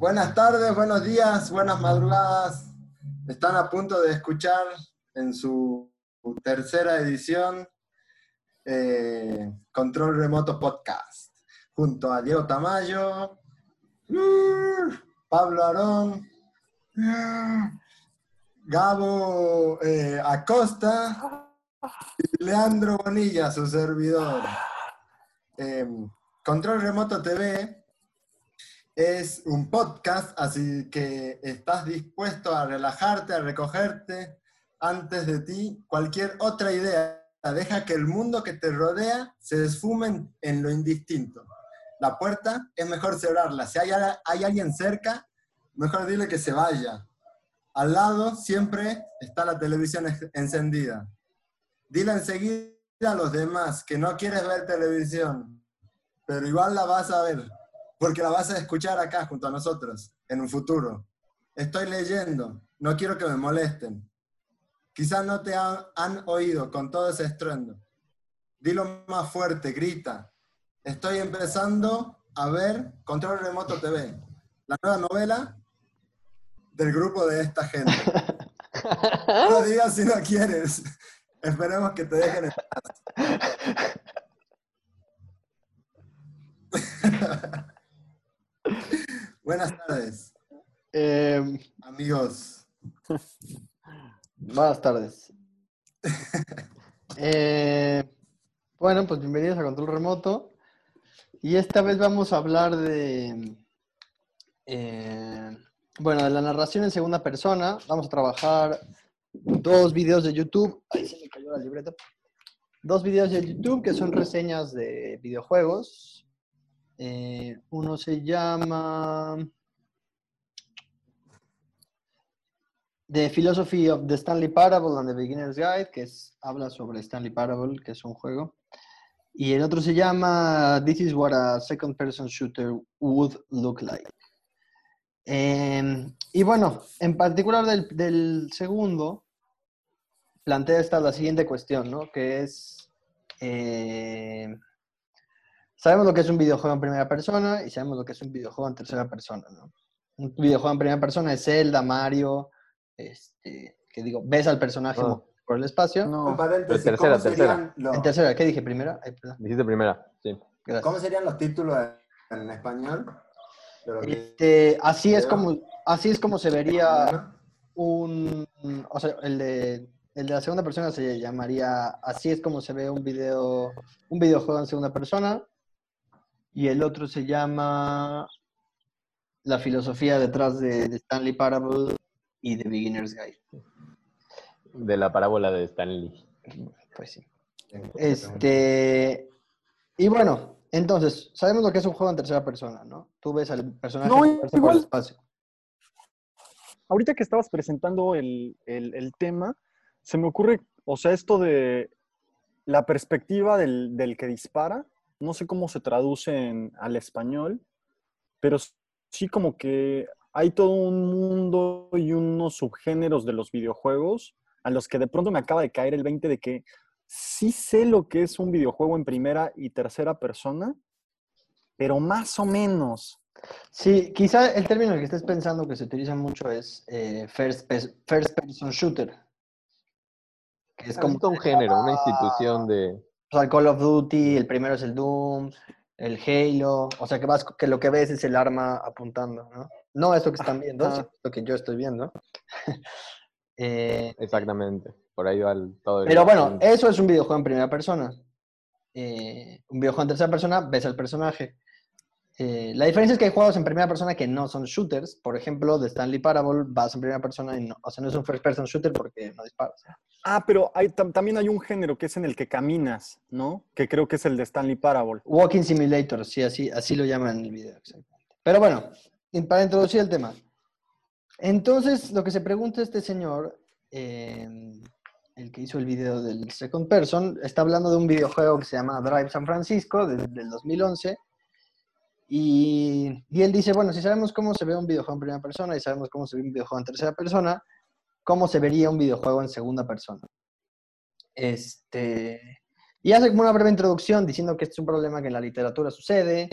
Buenas tardes, buenos días, buenas madrugadas. Están a punto de escuchar en su tercera edición eh, Control Remoto Podcast, junto a Diego Tamayo, Pablo Arón, Gabo eh, Acosta y Leandro Bonilla, su servidor. Eh, Control Remoto TV es un podcast, así que estás dispuesto a relajarte, a recogerte antes de ti cualquier otra idea. Deja que el mundo que te rodea se esfume en lo indistinto. La puerta es mejor cerrarla. Si hay, hay alguien cerca, mejor dile que se vaya. Al lado siempre está la televisión encendida. Dile enseguida a los demás que no quieres ver televisión, pero igual la vas a ver, porque la vas a escuchar acá junto a nosotros en un futuro. Estoy leyendo, no quiero que me molesten. Quizás no te han, oído con todo ese estruendo. Dilo más fuerte, grita. Estoy empezando a ver Control Remoto TV, la nueva novela del grupo de esta gente. No digas si no quieres. Esperemos que te dejen en paz. Buenas tardes, Eh, amigos. buenas tardes. Eh, bueno, pues bienvenidos a Control Remoto. Y esta vez vamos a hablar de, eh, bueno, de la narración en segunda persona. Vamos a trabajar dos videos de YouTube. Ahí se me cayó la libreta. Dos videos de YouTube que son reseñas de videojuegos. Eh, uno se llama The Philosophy of the Stanley Parable and the Beginner's Guide, que es, habla sobre Stanley Parable, que es un juego. Y el otro se llama This is what a second person shooter would look like. Eh, y bueno, en particular del, del segundo, plantea esta la siguiente cuestión, ¿no? Que es, eh, sabemos lo que es un videojuego en primera persona y sabemos lo que es un videojuego en tercera persona, ¿no? Un videojuego en primera persona es Zelda, Mario, este, que digo, ves al personaje Ah. por el espacio. No, paréntesis, tercera, ¿cómo, serían tercera. los, En tercera, ¿qué dije? ¿Primera? Ay, dijiste primera, sí. Gracias. ¿Cómo serían los títulos en, español? Este, así es Video. como, así es como se vería un, o sea, el de, el de la segunda persona se llamaría, así es como se ve un video, un videojuego en segunda persona, y el otro se llama La filosofía detrás de, de Stanley Parable y The Beginner's Guide. De la parábola de Stanley. Pues sí. Este, y bueno, entonces, sabemos lo que es un juego en tercera persona, ¿no? Tú ves al personaje No, por el igual- espacio. ahorita que estabas presentando el, el- el tema, se me ocurre, o sea, esto de la perspectiva del, del que dispara, no sé cómo se traduce en- al español, pero sí como que hay todo un mundo y unos subgéneros de los videojuegos a los que de pronto me acaba de caer el 20 de que sí sé lo que es un videojuego en primera y tercera persona, pero más o menos. Sí, quizá el término que estés pensando que se utiliza mucho es eh, first, first person shooter. Que es Es como como un género, una institución de... o sea, el Call of Duty, el primero es el Doom, el Halo, o sea que vas que lo que ves es el arma apuntando, ¿no? No esto que están viendo, sino lo que yo estoy viendo. Eh, Exactamente. Por ahí va el- todo el... pero bueno, eso es un videojuego en primera persona. Eh, un videojuego en tercera persona, ves al personaje. Eh, la diferencia es que hay juegos en primera persona que no son shooters. Por ejemplo, de Stanley Parable vas en primera persona y no, o sea, no es un first person shooter porque no disparas. Ah, pero hay, tam- también hay un género que es en el que caminas, ¿no? Que creo que es el de Stanley Parable. Walking Simulator, sí, así, así lo llaman en el video. exactamente. Pero bueno, para introducir el tema. Entonces, lo que se pregunta este señor, eh, el que hizo el video del Second Person, está hablando de un videojuego que se llama Drive San Francisco, de- del 2011. Y, y él dice, bueno, si sabemos cómo se ve un videojuego en primera persona y sabemos cómo se ve un videojuego en tercera persona, ¿cómo se vería un videojuego en segunda persona? Este, y hace como una breve introducción diciendo que este es un problema que en la literatura sucede,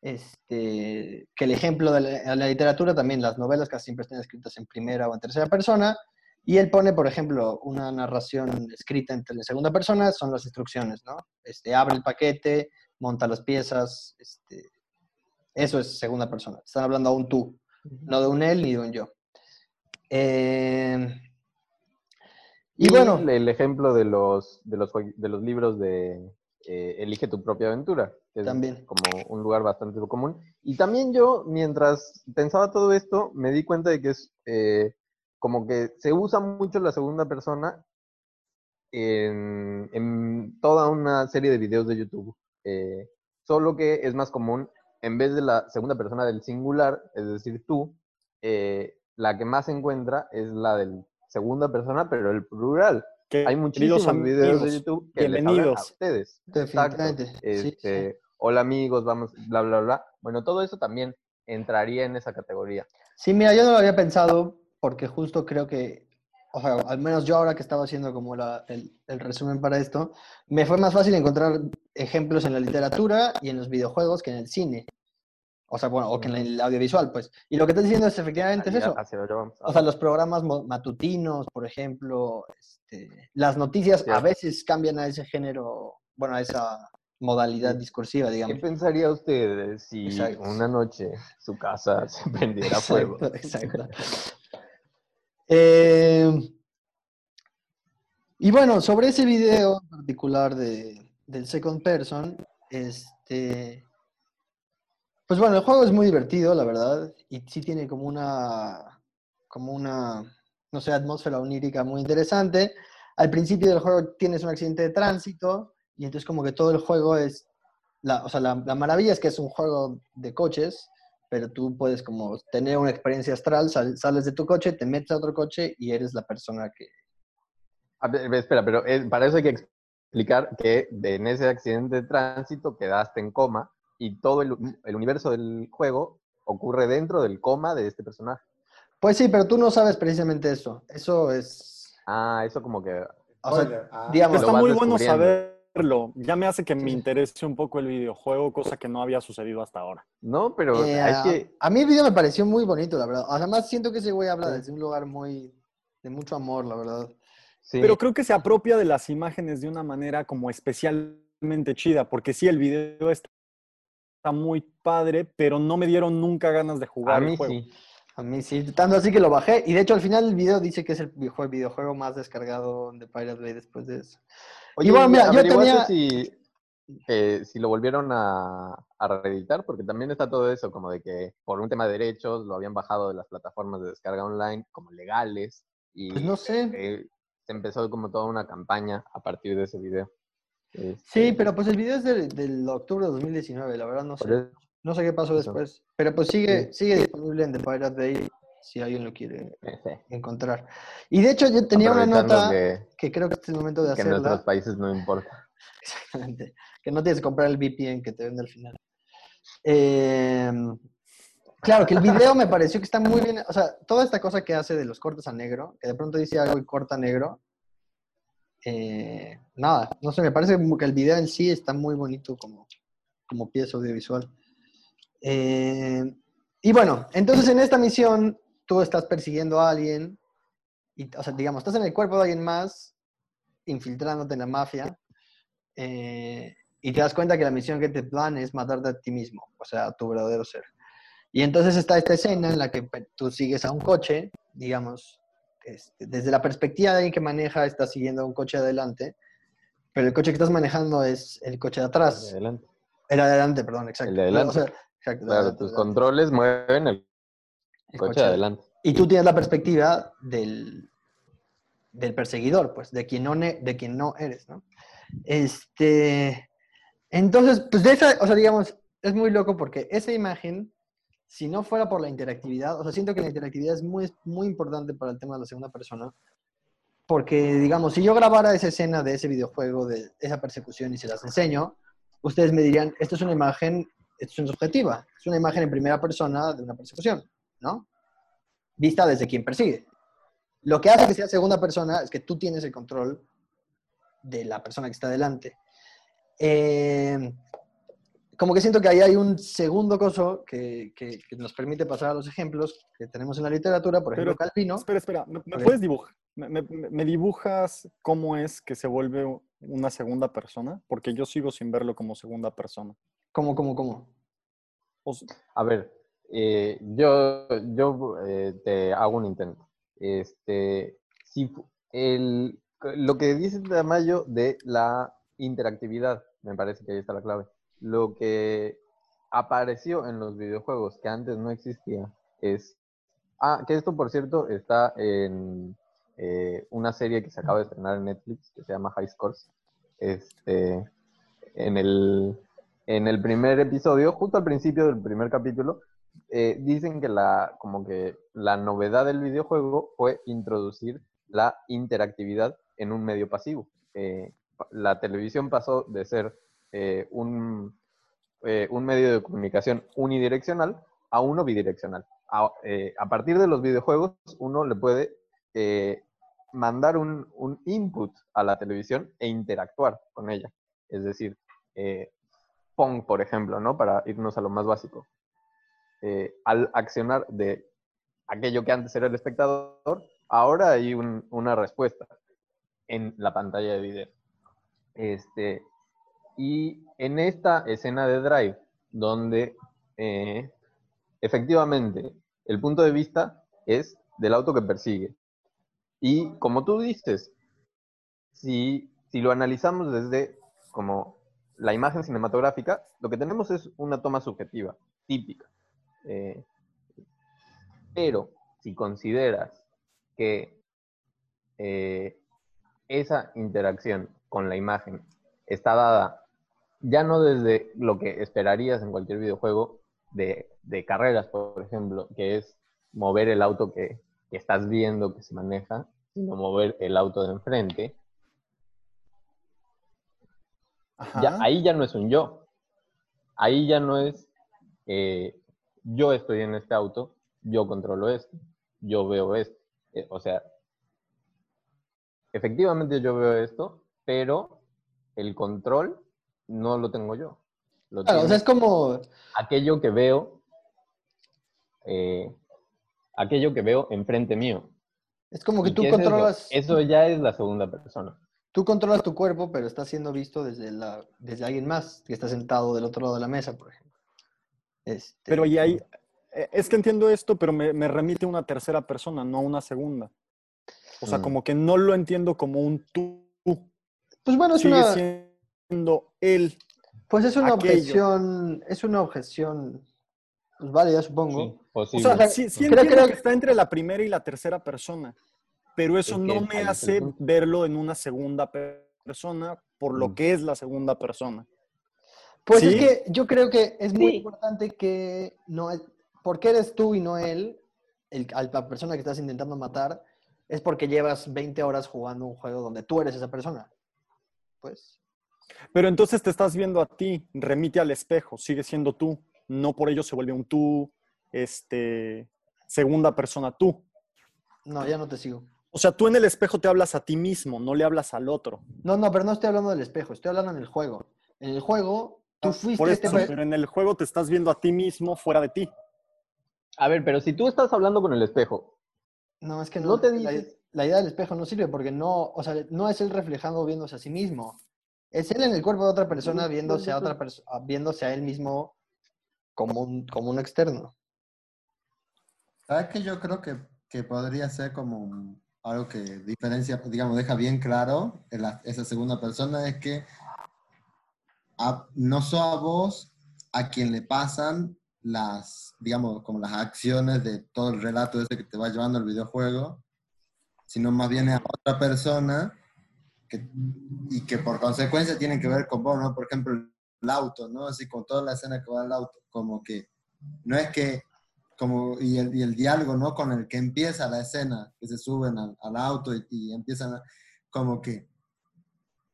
este, que el ejemplo de la, la literatura, también las novelas casi siempre están escritas en primera o en tercera persona, y él pone, por ejemplo, una narración escrita en, segunda persona, son las instrucciones, ¿no? Este, abre el paquete, monta las piezas, este, eso es segunda persona. Están hablando a un tú, no de un él ni de un yo. Eh, y bueno, el, el ejemplo de los, de los, de los libros de eh, Elige tu propia aventura, que es También. como un lugar bastante común. Y también yo, mientras pensaba todo esto, me di cuenta de que es eh, como que se usa mucho la segunda persona en, en toda una serie de videos de YouTube. Eh, solo que es más común, en vez de la segunda persona del singular, es decir, tú, eh, la que más se encuentra es la del segunda persona, pero el plural. Que, Hay muchísimos videos de YouTube que les hablan a bienvenidos. ustedes. definitivamente. Exacto. sí, sí. Este, Hola amigos, vamos, bla, bla, bla. Bueno, todo eso también entraría en esa categoría. Sí, mira, yo no lo había pensado porque justo creo que, o sea, al menos yo ahora que estaba haciendo como la- el, el resumen para esto, me fue más fácil encontrar ejemplos en la literatura y en los videojuegos que en el cine. O sea, bueno, o que en el audiovisual, pues. Y lo que estás diciendo es efectivamente es eso. O sea, los programas matutinos, por ejemplo, este, las noticias a veces cambian a ese género, bueno, a esa modalidad discursiva, ¿Qué digamos. pensaría usted si Exacto. una noche su casa se prendiera fuego? Exacto. Eh, y bueno, sobre ese video en particular de, del Second Person, este, pues bueno, el juego es muy divertido, la verdad, y sí tiene como una, como una, no sé, atmósfera onírica muy interesante. Al principio del juego tienes un accidente de tránsito y entonces como que todo el juego es, la, o sea, la, la maravilla es que es un juego de coches, pero tú puedes como tener una experiencia astral, sal- sales de tu coche, te metes a otro coche y eres la persona que... A ver, espera, pero es- para eso hay que explicar que de- en ese accidente de tránsito quedaste en coma y todo el, el universo del juego ocurre dentro del coma de este personaje. Pues sí, pero tú no sabes precisamente eso. Eso es... Ah, eso como que... O sea. Ah. digamos, Está muy bueno descubriendo. Ya me hace que me interese un poco el videojuego, cosa que no había sucedido hasta ahora. No, pero Eh, hay a- que... A mí el video me pareció muy bonito, la verdad. Además, siento que ese güey habla desde un lugar muy... de mucho amor, la verdad. sí. Pero creo que se apropia de las imágenes de una manera como especialmente chida, porque sí, el video está muy padre, pero no me dieron nunca ganas de jugar a el juego. sí. A mí sí, tanto así que lo bajé. Y de hecho, al final el video dice que es el videojue- videojuego más descargado de Pirate Bay después de eso. Oye, bueno, mira, yo ¿averiguaste tenía- si, eh, si lo volvieron a, a reeditar? Porque también está todo eso, como de que por un tema de derechos lo habían bajado de las plataformas de descarga online como legales y Pues no sé. eh, se empezó como toda una campaña a partir de ese video. Sí, Este, pero pues el video es del, del octubre de 2019, la verdad no sé. No sé qué pasó después. Pero pues sigue, sigue disponible en The Pirate Bay si alguien lo quiere encontrar. Y de hecho yo tenía una nota que, que creo que este es el momento de que en hacerla. países no importa. Exactamente. Que no tienes que comprar el VPN que te vende al final. Em, claro, que el video me pareció que está muy bien. O sea, toda esta cosa que hace de los cortes a negro, que de pronto dice algo y corta a negro. eh, nada, no sé, me parece como que el video en sí está muy bonito como, como pieza audiovisual. Eh, y bueno, entonces en esta misión tú estás persiguiendo a alguien, y, o sea, digamos, estás en el cuerpo de alguien más, infiltrándote en la mafia, eh, y te das cuenta que la misión que te plan es matarte a ti mismo, o sea, a tu verdadero ser. Y entonces está esta escena en la que pe- tú sigues a un coche, digamos, este, desde la perspectiva de alguien que maneja, estás siguiendo a un coche adelante, pero el coche que estás manejando es el coche de atrás. Adelante. El de adelante, perdón, exacto. El de adelante. O sea, exacto, el Claro, adelante, tus adelante. controles mueven el El coche de adelante. Y tú tienes la perspectiva del, del perseguidor, pues, de quien no, de quien no eres, ¿no? Este, entonces, pues de esa, o sea, digamos, es muy loco porque esa imagen, si no fuera por la interactividad, o sea, siento que la interactividad es muy, muy importante para el tema de la segunda persona, porque, digamos, si yo grabara esa escena de ese videojuego, de esa persecución y se las enseño, ustedes me dirían, esto es una imagen, esto es una subjetiva, es una imagen en primera persona de una persecución, ¿no? Vista desde quien persigue. Lo que hace que sea segunda persona es que tú tienes el control de la persona que está delante. Eh, como que siento que ahí hay un segundo coso que, que- que nos permite pasar a los ejemplos que tenemos en la literatura, por ejemplo, Pero- Calvino. Espera, espera, ¿me, puedes dibujar? Me, me- me dibujas cómo es que se vuelve una segunda persona? Porque yo sigo sin verlo como segunda persona. ¿Cómo, cómo, cómo? O A ver, eh, yo, yo eh, te hago un intento. Este, si el, lo que dice Tamayo de la interactividad, me parece que ahí está la clave. Lo que apareció en los videojuegos que antes no existía es... Ah, que esto, por cierto, está en eh, una serie que se acaba de estrenar en Netflix, que se llama High Scores. Este, en el, en el primer episodio, justo al principio del primer capítulo, eh, dicen que la, como que la novedad del videojuego fue introducir la interactividad en un medio pasivo. Eh, la televisión pasó de ser eh, un, un medio de comunicación unidireccional a uno bidireccional. A, a partir de los videojuegos, uno le puede mandar un, un input a la televisión e interactuar con ella. Es decir, Pong, por ejemplo, ¿no? Para irnos a lo más básico. Eh, al accionar de aquello que antes era el espectador, ahora hay un- una respuesta en la pantalla de video. Este, y en esta escena de Drive, donde eh, efectivamente el punto de vista es del auto que persigue. Y como tú dices, si, si lo analizamos desde como la imagen cinematográfica, lo que tenemos es una toma subjetiva, típica. Eh, pero si consideras que eh, esa interacción con la imagen está dada ya no desde lo que esperarías en cualquier videojuego de, de carreras, por ejemplo, que es mover el auto que, que estás viendo que se maneja, sino mover el auto de enfrente, ya, ahí ya no es un yo. Ahí ya no es eh, yo estoy en este auto, yo controlo esto, yo veo esto. Eh, o sea, efectivamente yo veo esto, pero el control no lo tengo yo. Lo Claro, o sea, es como, aquello que veo, eh, aquello que veo enfrente mío. es como que ¿Y tú qué es eso? controlas, Eso ya es la segunda persona. tú controlas tu cuerpo, pero está siendo visto desde, la, desde alguien más que está sentado del otro lado de la mesa, por ejemplo. Este, Pero y ahí, eh, es que entiendo esto, pero me, me remite a una tercera persona, no a una segunda. O sea, Mm. como que no lo entiendo como un tú. pues bueno, es Sigue una, siendo él. pues es una aquello. objeción, es una objeción pues válida, supongo. Sí, O sea, sí, sí Creo- entiendo creo- que está entre la primera y la tercera persona, pero eso Es no me hace verlo en una segunda per- persona por lo Mm. que es la segunda persona. Pues es que yo creo que es muy Sí. importante que no es, porque eres tú y no él, el, a la persona que estás intentando matar, es porque llevas 20 horas jugando un juego donde tú eres esa persona. Pues, Pero entonces te estás viendo a ti, remite al espejo, sigue siendo tú, no por ello se vuelve un tú, este, segunda persona tú. no, ya no te sigo. O sea, tú en el espejo te hablas a ti mismo, no le hablas al otro. No, no, pero no estoy hablando del espejo, estoy hablando en el juego. En el juego, tú fuiste Por este... eso, per- pero en el juego te estás viendo a ti mismo fuera de ti. A ver, pero si tú estás hablando con el espejo, No, es que no, No te la, dices- la idea del espejo no sirve porque no, o sea, no es él reflejando viéndose a sí mismo. Es él en el cuerpo de otra persona viéndose a otra persona, viéndose a él mismo como un, como un externo. ¿Sabes que yo creo que, que podría ser como un- algo que diferencia, digamos, deja bien claro en la- esa segunda persona es que no sos a vos a quien le pasan las, digamos, como las acciones de todo el relato ese que te va llevando el videojuego, sino más bien a otra persona y que por consecuencia tienen que ver con vos, ¿no? Por ejemplo, el auto, ¿no? Así con toda la escena que va al auto, como que no es que como, y, el, y el diálogo, ¿no? Con el que empieza la escena, que se suben al, al auto y, y empiezan a- como que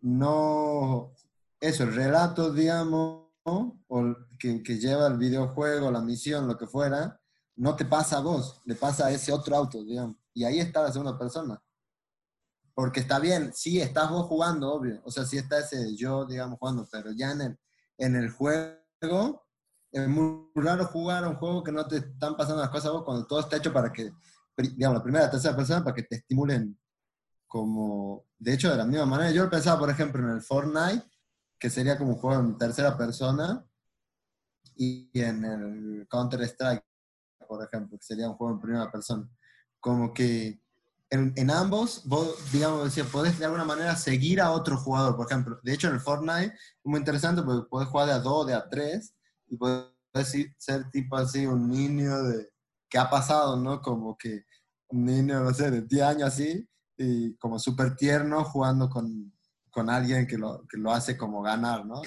no, eso, el relato, digamos, ¿no? o que, lleva el videojuego, la misión, lo que fuera, no te pasa a vos, le pasa a ese otro auto, digamos. Y ahí está la segunda persona. Porque está bien, sí, estás vos jugando, obvio. O sea, sí está ese yo, digamos, jugando, pero ya en el, juego es muy raro jugar a un juego que no te están pasando las cosas a vos cuando todo está hecho para que, digamos, la primera la tercera persona para que te estimulen como, de hecho, de la misma manera. Yo pensaba, por ejemplo, en el Fortnite, que sería como un juego en tercera persona, y en el Counter-Strike, por ejemplo, que sería un juego en primera persona. Como que en, ambos, vos, digamos, decía, podés de alguna manera seguir a otro jugador, por ejemplo. De hecho, en el Fortnite es muy interesante porque podés jugar de a dos, de a tres, y podés ser tipo así un niño de, que ha pasado, ¿no? Como que un niño, no sé, de 10 años así, y como súper tierno jugando con, con alguien que lo, que lo, hace como ganar, ¿no?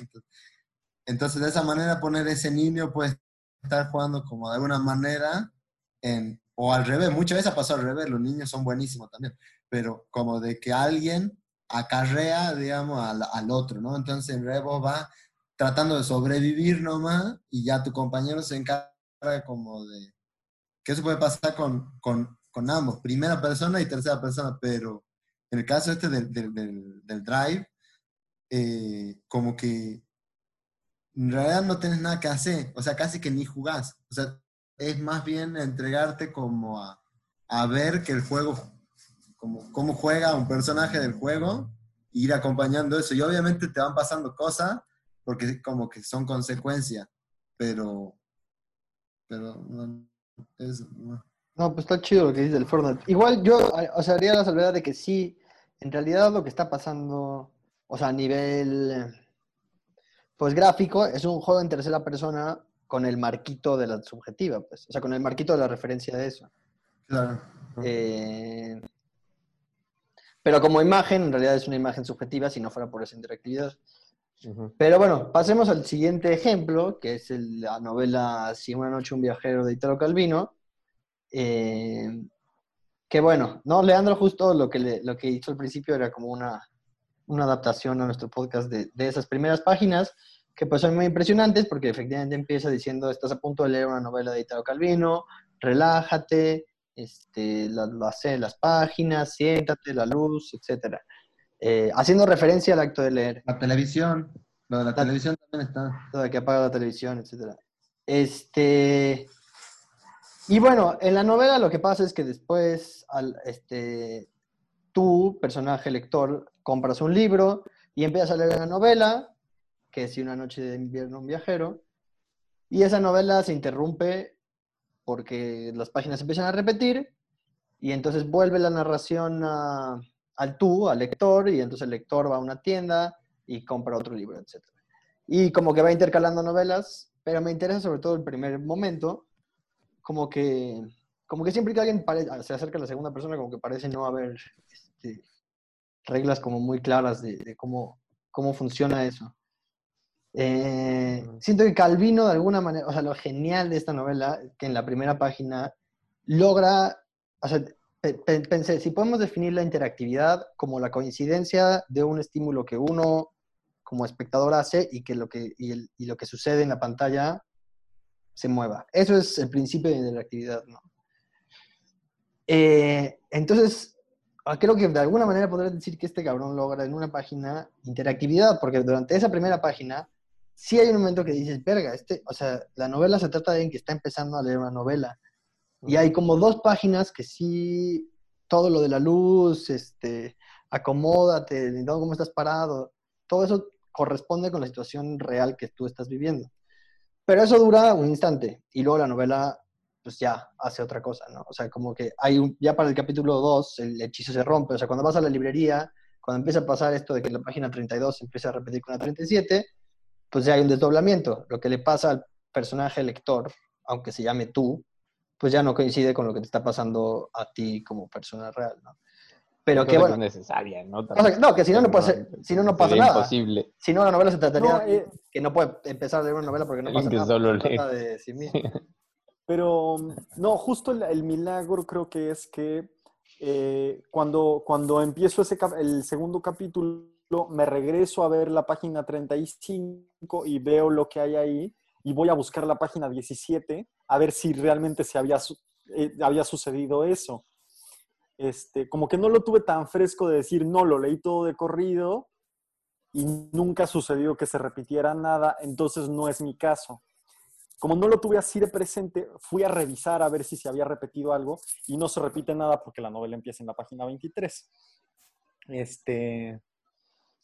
Entonces, de esa manera poner ese niño puede estar jugando como de alguna manera en, o al revés, muchas veces ha pasado al revés, los niños son buenísimos también, pero como de que alguien acarrea, digamos, al, al otro, ¿no? Entonces en realidad vos vas tratando de sobrevivir nomás y ya tu compañero se encarga como de... Que eso puede pasar con, con, con ambos, primera persona y tercera persona, pero en el caso este del, del, del, drive, eh, como que en realidad no tienes nada que hacer, o sea, casi que ni jugás. O sea, es más bien entregarte como a, a ver que el juego, como, cómo juega un personaje del juego, e ir acompañando eso. Y obviamente te van pasando cosas porque como que son consecuencias, pero, pero no, no. pues está chido lo que dice el Fortnite. Igual yo, o sea, haría la salvedad de que sí, en realidad lo que está pasando, o sea, a nivel, pues gráfico, es un juego en tercera persona con el marquito de la subjetiva, pues. O sea, con el marquito de la referencia de eso. Claro. Eh, pero como imagen, en realidad es una imagen subjetiva si no fuera por esa interactividad. Pero bueno, pasemos al siguiente ejemplo, que es la novela Si una noche un viajero de Italo Calvino. Eh, que bueno, no, Leandro justo lo que, lo que hizo al principio era como una, una adaptación a nuestro podcast de, de esas primeras páginas, que pues son muy impresionantes porque efectivamente empieza diciendo, estás a punto de leer una novela de Italo Calvino, relájate, este, la, las páginas, siéntate, la luz, etc. Eh, haciendo referencia al acto de leer. La televisión, lo de la, televisión también está. Lo de que apaga la televisión, etc. Este, y bueno, en la novela lo que pasa es que después, este, tú, personaje lector, compras un libro y empiezas a leer la novela que es una noche de invierno un viajero, y esa novela se interrumpe porque las páginas empiezan a repetir y entonces vuelve la narración al tú, al lector, y entonces el lector va a una tienda y compra otro libro, etc. Y como que va intercalando novelas, pero me interesa sobre todo el primer momento, como que, como que siempre que alguien se acerca a la segunda persona, como que parece no haber este, reglas como muy claras de, de cómo, cómo funciona eso. Eh, siento que Calvino, de alguna manera, o sea, lo genial de esta novela, que en la primera página logra, o sea, pensé, si podemos definir la interactividad como la coincidencia de un estímulo que uno como espectador hace y que lo que, y, lo que sucede en la pantalla se mueva. Eso es el principio de interactividad, ¿no? Eh, entonces, Ah, creo que de alguna manera podrías decir que este cabrón logra en una página interactividad, porque durante esa primera página sí hay un momento que dices, verga, este, o sea, la novela se trata de alguien que está empezando a leer una novela. Y hay como dos páginas que sí, todo lo de la luz, este, acomódate, cómo estás parado, todo eso corresponde con la situación real que tú estás viviendo. Pero eso dura un instante y luego la novela pues ya hace otra cosa, ¿no? O sea, como que hay un, ya para el capítulo 2 el hechizo se rompe, o sea, cuando vas a la librería, cuando empieza a pasar esto de que la página 32 se empieza a repetir con la 37, pues ya hay un desdoblamiento. Lo que le pasa al personaje lector, aunque se llame tú, pues ya no coincide con lo que te está pasando a ti como persona real, ¿no? Pero que bueno. necesaria, ¿no? no, que si no, no, puede si no, no pasa nada. Imposible. Si no, la novela se trataría eh, que no puede empezar a leer una novela porque no pasa nada. Solo de sí mismo. Pero no, justo el, milagro creo que es que eh, cuando, cuando empiezo ese, el segundo capítulo, me regreso a ver la página 35 y veo lo que hay ahí y voy a buscar la página 17 a ver si realmente se había, eh, había sucedido eso. Este, como que no lo tuve tan fresco de decir, no, lo leí todo de corrido y nunca sucedió que se repitiera nada, entonces no es mi caso. Como no lo tuve así de presente, fui a revisar a ver si se había repetido algo y no se repite nada porque la novela empieza en la página 23. Este,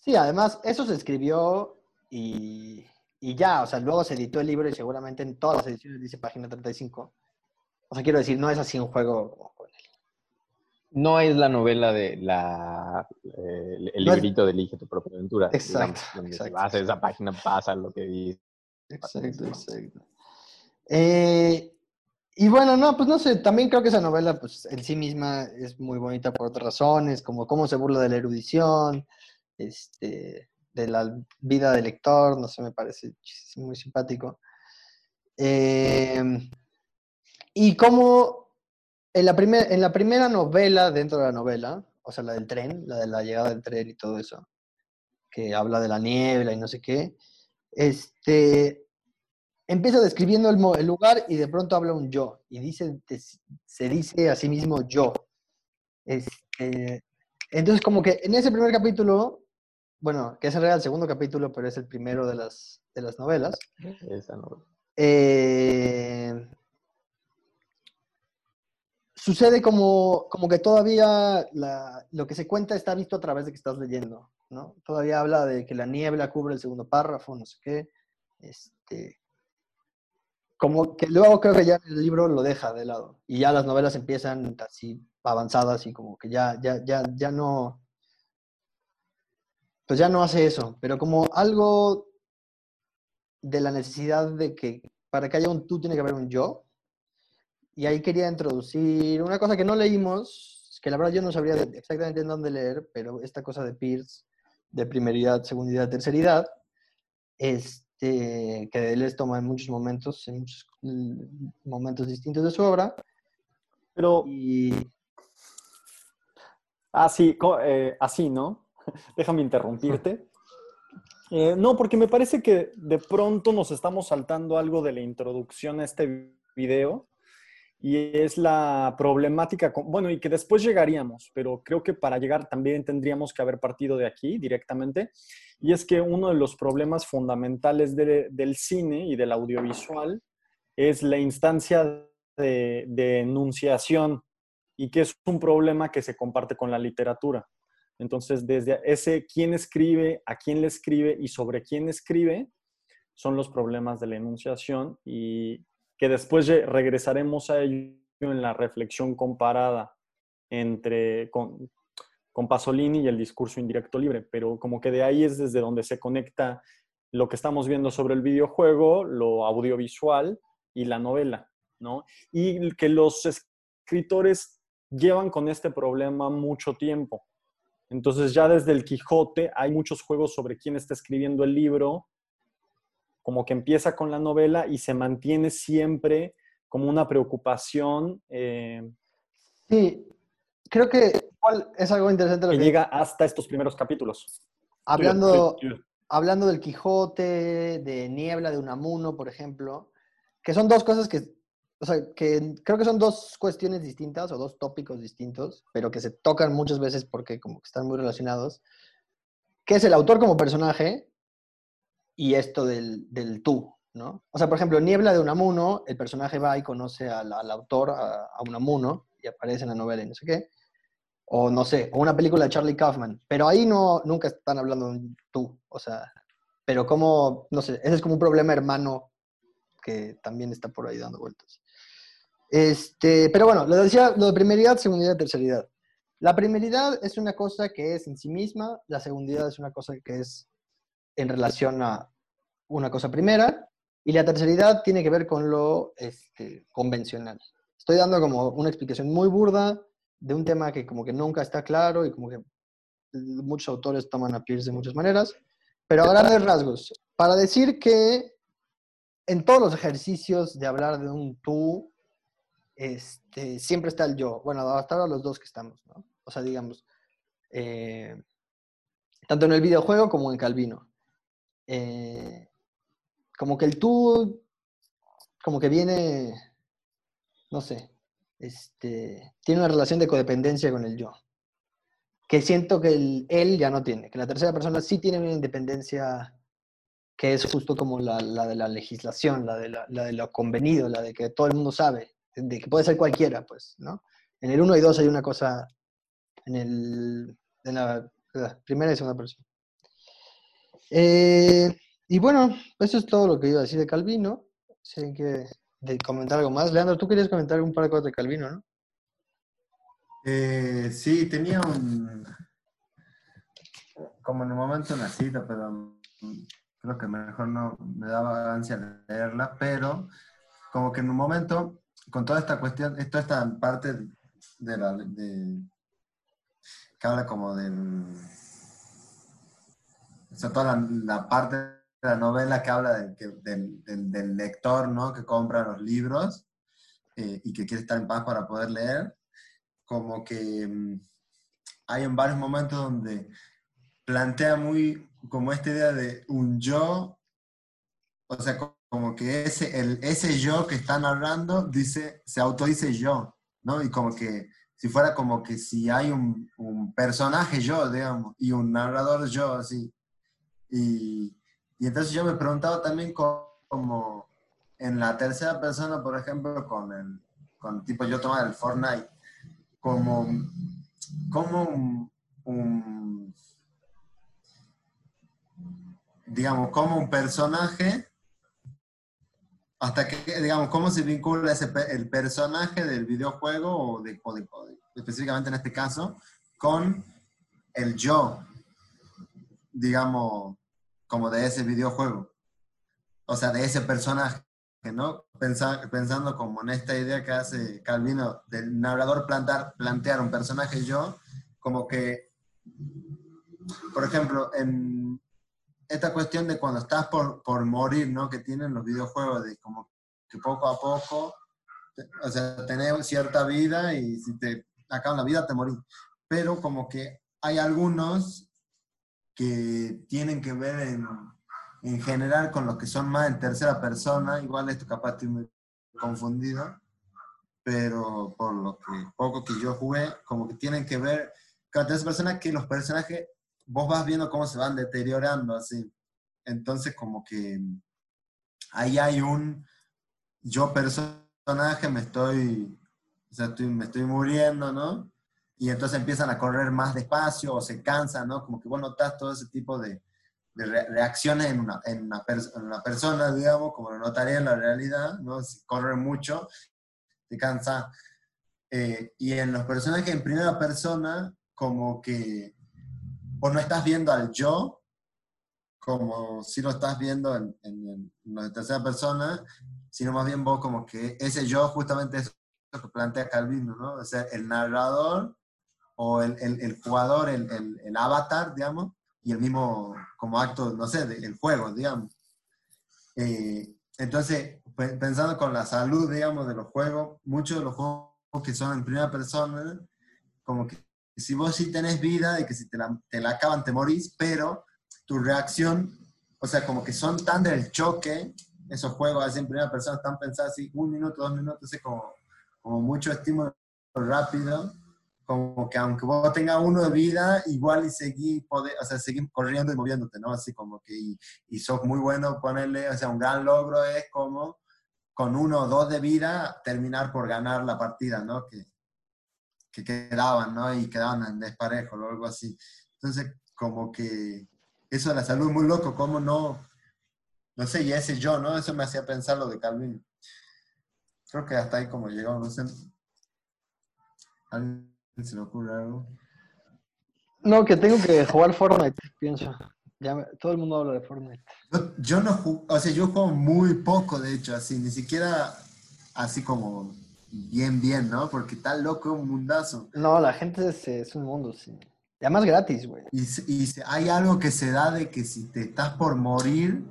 Sí, además, eso se escribió y, y ya, o sea, luego se editó el libro y seguramente en todas las ediciones dice página 35. O sea, quiero decir, no es así un juego. No es la novela de la eh, el No es- librito de Elige tu propia aventura. Exacto, exacto. vas a esa página pasa lo que dice. Exacto, exacto. Eh, y bueno, no, pues no sé, también creo que esa novela, pues en sí misma es muy bonita por otras razones, como cómo se burla de la erudición, este, de la vida del lector, no sé, me parece muy simpático. Eh, y como en la, primer- en la primera novela dentro de la novela, o sea, la del tren, la de la llegada del tren y todo eso, que habla de la niebla y no sé qué, este, empieza describiendo el, el lugar y de pronto habla un yo, y dice, se dice a sí mismo yo. Este, entonces, como que en ese primer capítulo, bueno, que es en realidad el segundo capítulo, pero es el primero de las, de las novelas, Esa novela. eh, sucede como, como que todavía lo que se cuenta está visto a través de que estás leyendo, ¿no? Todavía habla de que la niebla cubre el segundo párrafo, no sé qué. Este, como que luego creo que ya el libro lo deja de lado y ya las novelas empiezan así avanzadas y como que ya, ya, ya, ya no, pues ya no hace eso, pero como algo de la necesidad de que para que haya un tú tiene que haber un yo. Y ahí quería introducir una cosa que no leímos, que la verdad yo no sabría exactamente en dónde leer, pero esta cosa de Pierce, de primeridad, segundidad, terceridad, este, que él les toma en muchos momentos, en muchos mm, momentos distintos de su obra. pero Y así, eh, así, ¿no? Déjame interrumpirte. Eh, no, porque me parece que de pronto nos estamos saltando algo de la introducción a este video y es la problemática, bueno, y que después llegaríamos, pero creo que para llegar también tendríamos que haber partido de aquí directamente, y es que uno de los problemas fundamentales de- del cine y del audiovisual es la instancia de, de enunciación y que es un problema que se comparte con la literatura. Entonces, desde ese quién escribe, a quién le escribe y sobre quién escribe, son los problemas de la enunciación y que después regresaremos a ello en la reflexión comparada entre con, con Pasolini y el discurso indirecto libre, pero como que de ahí es desde donde se conecta lo que estamos viendo sobre el videojuego, lo audiovisual y la novela, ¿no? Y que los escritores llevan con este problema mucho tiempo. Entonces ya desde el Quijote hay muchos juegos sobre quién está escribiendo el libro, como que empieza con la novela y se mantiene siempre como una preocupación eh, sí, creo que igual es algo interesante lo que que llega hasta estos primeros capítulos. hablando, hablando del Quijote, de Niebla, de Unamuno, por ejemplo, que son dos cosas que, o sea, que creo que son dos cuestiones distintas o dos tópicos distintos, pero que se tocan muchas veces porque como que están muy relacionados, que es el autor como personaje y esto del, del tú, ¿no? O sea, por ejemplo, Niebla de Unamuno, el personaje va y conoce al, al autor, a, a Unamuno, y aparece en la novela y no sé qué, o no sé, o una película de Charlie Kaufman, pero ahí no, nunca están hablando de tú, o sea, pero como, no sé, ese es como un problema hermano que también está por ahí dando vueltas. Este, pero bueno, lo decía, lo de primeridad, segundidad, terceridad. La primeridad es una cosa que es en sí misma, la segundidad es una cosa que es en relación a una cosa primera, y la terceridad tiene que ver con lo este, convencional. Estoy dando como una explicación muy burda de un tema que como que nunca está claro y como que muchos autores toman a Pierce de muchas maneras, pero a grandes rasgos, para decir que en todos los ejercicios de hablar de un tú, este, siempre está el yo. Bueno, hasta ahora los dos que estamos, ¿no? O sea, digamos, eh, tanto en el videojuego como en Calvino. Eh, como que el tú, como que viene, no sé, este, tiene una relación de codependencia con el yo. que siento que el, él ya no tiene, que la tercera persona sí tiene una independencia que es justo como la, la de la legislación, la de, la, la de lo convenido, la de que todo el mundo sabe, de que puede ser cualquiera, pues, ¿no? En el 1 y 2 hay una cosa, en, el, en la, la primera y segunda persona. Eh, y bueno, eso es todo lo que iba a decir de Calvino. Sé que de comentar algo más. Leandro, tú querías comentar un par de cosas de Calvino, ¿no? Eh, sí, tenía un. Como en el momento una cita, pero creo que mejor no me daba ansia leerla, pero como que en un momento, con toda esta cuestión, toda esta parte de la. De, que habla como del. O sea, toda la, la parte de la novela que habla del, que- del, del- del lector, ¿no? Que compra los libros eh, y que quiere estar en paz para poder leer como que mm, hay en varios momentos donde plantea muy como esta idea de un yo, o sea, co- como que ese, el, ese yo que están hablando dice, se autodice yo, ¿no? Y como que si fuera como que si hay un, un personaje yo, digamos, y un narrador yo, así. Y, entonces yo me preguntaba también co- como en la tercera persona, por ejemplo, con el, con tipo yo tomaba el Fortnite, como, como un, digamos, como un personaje, hasta que, digamos, cómo se vincula ese, el personaje del videojuego, o, de, o de- o de- específicamente en este caso, con el yo, digamos, como de ese videojuego. O sea, de ese personaje, ¿no? Pensa- pensando como en esta idea que hace Calvino del narrador plantar, plantear un personaje yo, como que, por ejemplo, en esta cuestión de cuando estás por, por morir, ¿no? Que tienen los videojuegos, de como que poco a poco, o sea, tener cierta vida y si te acaban la vida te morís. Pero como que hay algunos que tienen que ver en, en general con los que son más en tercera persona, igual esto capaz estoy muy confundido, pero por lo que poco que yo jugué, como que tienen que ver con tercera persona que los personajes, vos vas viendo cómo se van deteriorando así. Entonces como que ahí hay un yo personaje, me estoy, o sea, estoy- me estoy muriendo, ¿no? Y entonces empiezan a correr más despacio o se cansan, ¿no? Como que vos notas todo ese tipo de, de re- reacciones en una, en, una en una persona, digamos, como lo notaría en la realidad, ¿no? Si corre mucho, te cansa. Eh, y en los personajes en primera persona, como que vos no estás viendo al yo, como si lo estás viendo en, en, en la tercera persona, sino más bien vos como que ese yo justamente es lo que plantea Calvino, ¿no? O sea, el narrador o el, el, el jugador, el, el, avatar, digamos, y el mismo como acto, no sé, del juego, digamos. Eh, entonces, pe- pensando con la salud, digamos, de los juegos, muchos de los juegos que son en primera persona, como que si vos sí tenés vida y que si te la, te la acaban te morís, pero tu reacción, o sea, como que son tan del choque, esos juegos así en primera persona están pensados así, un minuto, dos minutos, así como, como mucho estímulo rápido, como que aunque vos tengas uno de vida, igual y seguís, poder, o sea, seguís corriendo y moviéndote, ¿no? Así como que, y, y sos muy bueno ponerle, o sea, un gran logro es como con uno o dos de vida terminar por ganar la partida, ¿no? Que, que quedaban, ¿no? Y quedaban en desparejo o algo así. Entonces, como que eso de la salud muy loco, ¿cómo no? No sé, y ese yo, ¿no? Eso me hacía pensar lo de Calvino. Creo que hasta ahí como llegó, no sé. ¿A ¿Alguien se le ocurre algo? No, que tengo que jugar Fortnite, pienso. Ya me- todo el mundo habla de Fortnite. Yo, yo no juego, o sea, yo juego muy poco, de hecho, así, ni siquiera así como bien, bien, ¿no? Porque está loco, un mundazo. No, la gente es, es un mundo, sí. Y además gratis, güey. Y, y hay algo que se da de que si te estás por morir,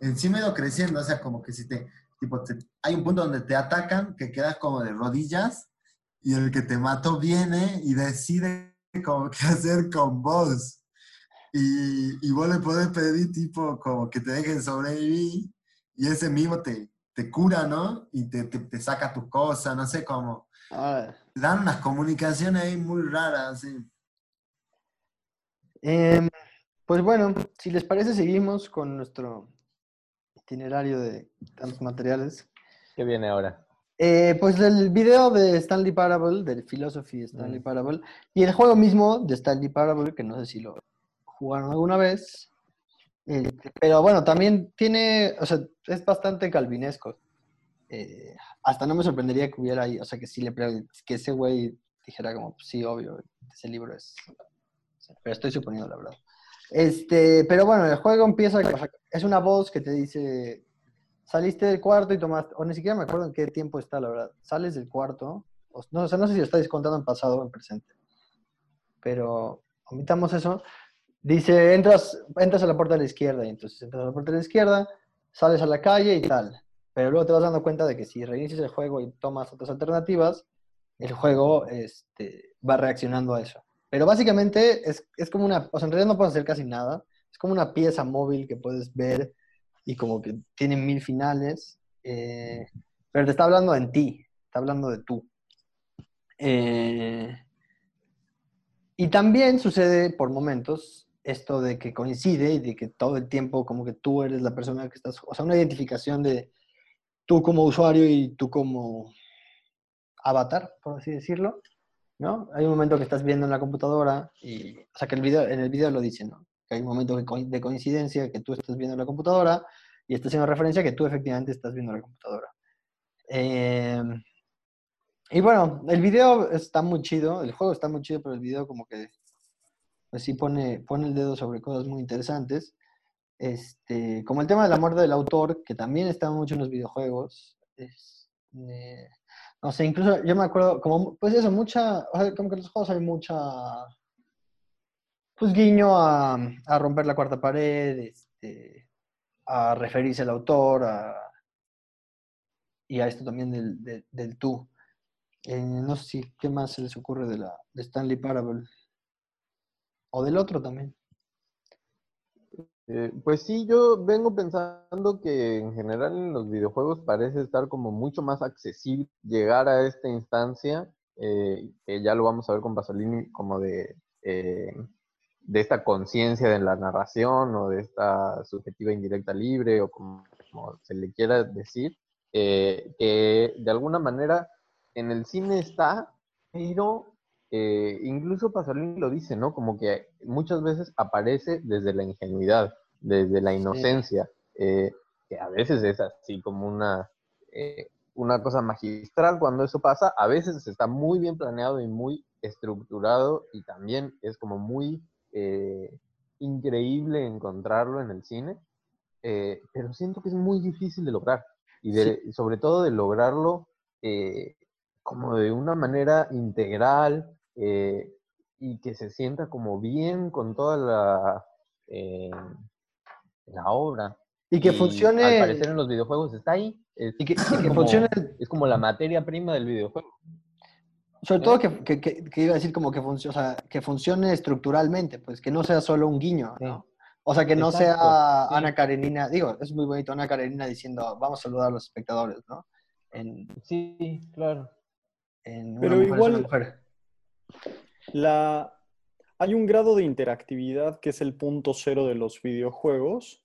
encima ido creciendo, o sea, como que si te, tipo, te- hay un punto donde te atacan, que quedas como de rodillas, y el que te mató viene y decide como qué hacer con vos. Y, y vos le podés pedir tipo como que te dejen sobrevivir, y ese mismo te, te cura, ¿no? Y te, te, te saca tus cosas, no sé cómo. Ah, Dan unas comunicaciones ahí muy raras, así. Em, pues bueno, si les parece, seguimos con nuestro itinerario de tantos materiales. ¿Qué viene ahora? Eh, pues el video de Stanley Parable, del Philosophy Stanley Mm. Parable, y el juego mismo de Stanley Parable, que no sé si lo jugaron alguna vez. eh, pero bueno, también tiene, o sea, es bastante calvinesco. Eh, hasta no me sorprendería que hubiera ahí, o sea, que sí le que ese güey dijera como, "Pues sí, obvio, ese libro es... Pero estoy suponiendo la verdad. Este, pero bueno, el juego empieza, o sea, es una voz que te dice, saliste del cuarto y tomaste, o ni siquiera me acuerdo en qué tiempo está, la verdad. Sales del cuarto, no, o no sé si lo estáis contando en pasado o en presente, pero omitamos eso. Dice, entras, entras a la puerta de la izquierda, y entonces entras a la puerta de la izquierda, sales a la calle y tal. Pero luego te vas dando cuenta de que si reinicias el juego y tomas otras alternativas, el juego este, va reaccionando a eso. Pero básicamente es, es como una, o sea, en realidad no puedes hacer casi nada. Es como una pieza móvil que puedes ver y como que tiene mil finales. eh, pero te está hablando en ti, está hablando de tú. Eh, y también sucede por momentos esto de que coincide y de que todo el tiempo como que tú eres la persona que estás, o sea, una identificación de tú como usuario y tú como avatar, por así decirlo, ¿no? Hay un momento que estás viendo en la computadora y, o sea, que el video, en el video lo dice, ¿no? Que hay un momento que co- de coincidencia que tú estás viendo en la computadora y estás haciendo referencia que tú efectivamente estás viendo la computadora. Eh, y bueno, el video está muy chido, el juego está muy chido, pero el video como que pues sí pone, pone el dedo sobre cosas muy interesantes. Este, como el tema de la muerte del autor, que también está mucho en los videojuegos. es, eh, no sé, incluso yo me acuerdo, como, pues eso, mucha, o sea, como que en los juegos hay mucha, pues guiño a, romper la cuarta pared, este, a referirse al autor, a, y a esto también del, tú. Eh, no sé si, ¿qué más se les ocurre de, la, de Stanley Parable? O del otro también. Eh, pues sí, yo vengo pensando que en general en los videojuegos parece estar como mucho más accesible llegar a esta instancia, eh, que ya lo vamos a ver con Pasolini, como de, de esta conciencia de la narración o de esta subjetiva indirecta libre o como, como se le quiera decir, eh, que de alguna manera en el cine está, pero eh, incluso Pasolini lo dice, ¿no? Como que muchas veces aparece desde la ingenuidad, desde la inocencia, eh, que a veces es así como una, una cosa magistral cuando eso pasa, a veces está muy bien planeado y muy estructurado y también es como muy eh, increíble encontrarlo en el cine, eh, pero siento que es muy difícil de lograr y de, sobre todo de lograrlo eh, como de una manera integral y que se sienta como bien con toda la, la obra. Y que Al funcione. parecer en los videojuegos está ahí. Es, Y que, y que como- funcione, es como la materia prima del videojuego. Sobre todo que, que- que- que iba a decir como que funcione, o sea, que funcione estructuralmente, pues que no sea solo un guiño, ¿no? O sea, que no sea sí. Ana Karenina, digo, es muy bonito Ana Karenina diciendo, vamos a saludar a los espectadores, ¿no? En, Sí, claro. en una Pero mujer es una igual- mujer. La... Hay un grado de interactividad que es el punto cero de los videojuegos,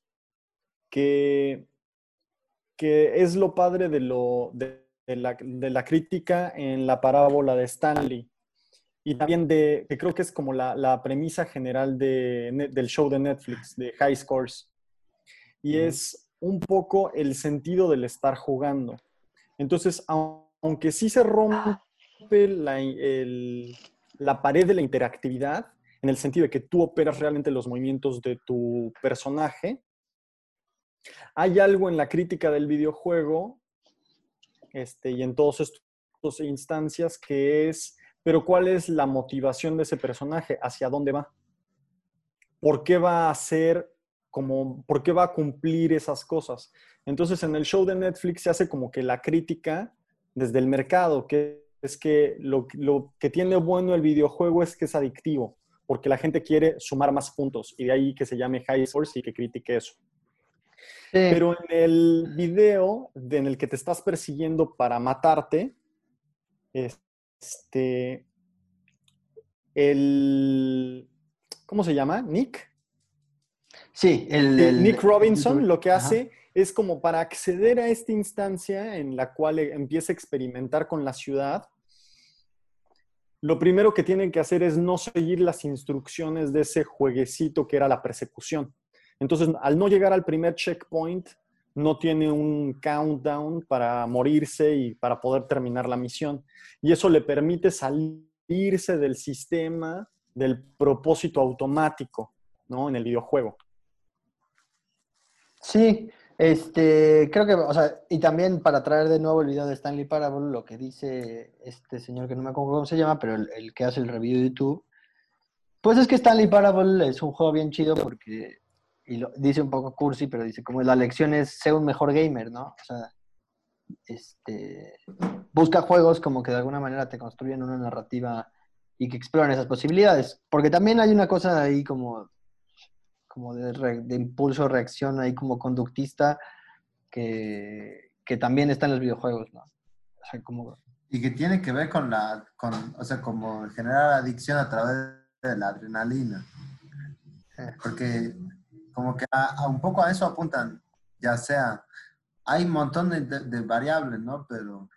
que, que es lo padre de, lo, de, de la, de la crítica en la parábola de Stanley. Y también de, que creo que es como la, la premisa general de, del show de Netflix, de High Scores. Y es un poco el sentido del estar jugando. Entonces, au- aunque sí se rompe la, el- la pared de la interactividad, en el sentido de que tú operas realmente los movimientos de tu personaje, hay algo en la crítica del videojuego este, y en todas estas instancias que es, pero ¿cuál es la motivación de ese personaje? ¿Hacia dónde va? ¿Por qué va a hacer como, por qué va a cumplir esas cosas? Entonces en el show de Netflix se hace como que la crítica desde el mercado, que es que lo, lo que tiene bueno el videojuego es que es adictivo, porque la gente quiere sumar más puntos y de ahí que se llame High Source y que critique eso. Pero en el video de- en el que te estás persiguiendo para matarte, este, el, ¿cómo se llama? Nick. Sí, el, el- Nick Robinson lo que Ajá. hace es como para acceder a esta instancia en la cual eh, empieza a experimentar con la ciudad, lo primero que tienen que hacer es no seguir las instrucciones de ese jueguecito que era la persecución. Entonces, al no llegar al primer checkpoint, no tiene un countdown para morirse y para poder terminar la misión. Y eso le permite salirse del sistema del propósito automático, ¿no? En el videojuego. Sí, este, creo que, o sea, y también para traer de nuevo el video de Stanley Parable, lo que dice este señor que no me acuerdo cómo se llama, pero el, que hace el review de YouTube, pues es que Stanley Parable es un juego bien chido porque, y lo, dice un poco cursi, pero dice como la lección es ser un mejor gamer, ¿no? O sea, este, busca juegos como que de alguna manera te construyen una narrativa y que exploran esas posibilidades, porque también hay una cosa ahí como como de, re- de impulso, reacción ahí como conductista que, que también está en los videojuegos, ¿no? O sea, como... Y que tiene que ver con la, con, o sea, como generar adicción a través de la adrenalina. eh, Porque como que a, a un poco a eso apuntan, ya sea, hay un montón de, de- variables, ¿no? Pero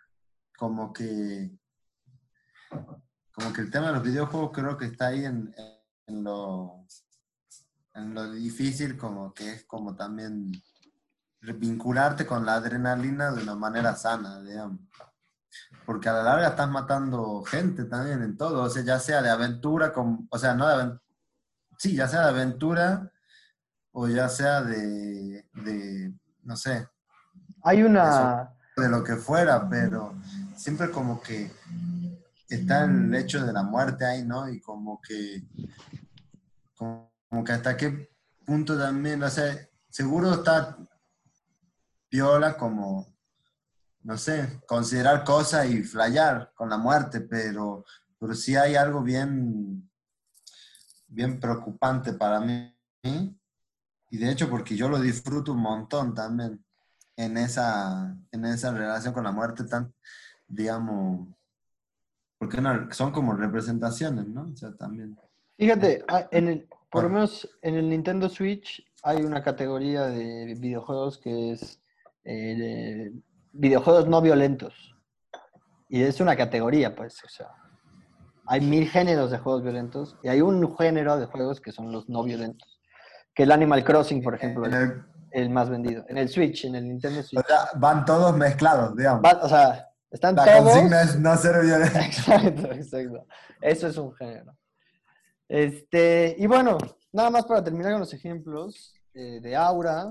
como que, como que el tema de los videojuegos creo que está ahí en, en lo, en lo difícil, como que es como también vincularte con la adrenalina de una manera sana, digamos. Porque a la larga estás matando gente también en todo, o sea, ya sea de aventura, con, o sea, no de aventura, sí, ya sea de aventura o ya sea de, de, no sé, Hay una... de lo que fuera, pero siempre como que está el hecho de la muerte ahí, ¿no? Y como que, como, como que hasta qué punto también, o sea, seguro está piola como, no sé, considerar cosas y flayar con la muerte, pero, pero sí hay algo bien, bien preocupante para mí. Y de hecho, porque yo lo disfruto un montón también en esa, en esa relación con la muerte tan, digamos, porque son como representaciones, ¿no? O sea, también. Fíjate, ah, en el, por lo Ah. menos en el Nintendo Switch hay una categoría de videojuegos que es eh, de videojuegos no violentos. Y es una categoría, pues, o sea, hay mil géneros de juegos violentos y hay un género de juegos que son los no violentos. Que el Animal Crossing, por ejemplo, el- el más vendido. En el Switch, en el Nintendo o Switch. sea, van todos mezclados, digamos. Va- o sea, están la todos... consigna es no ser violento. Exacto, exacto. Eso es un género. Este, y bueno, nada más para terminar con los ejemplos eh, de Aura,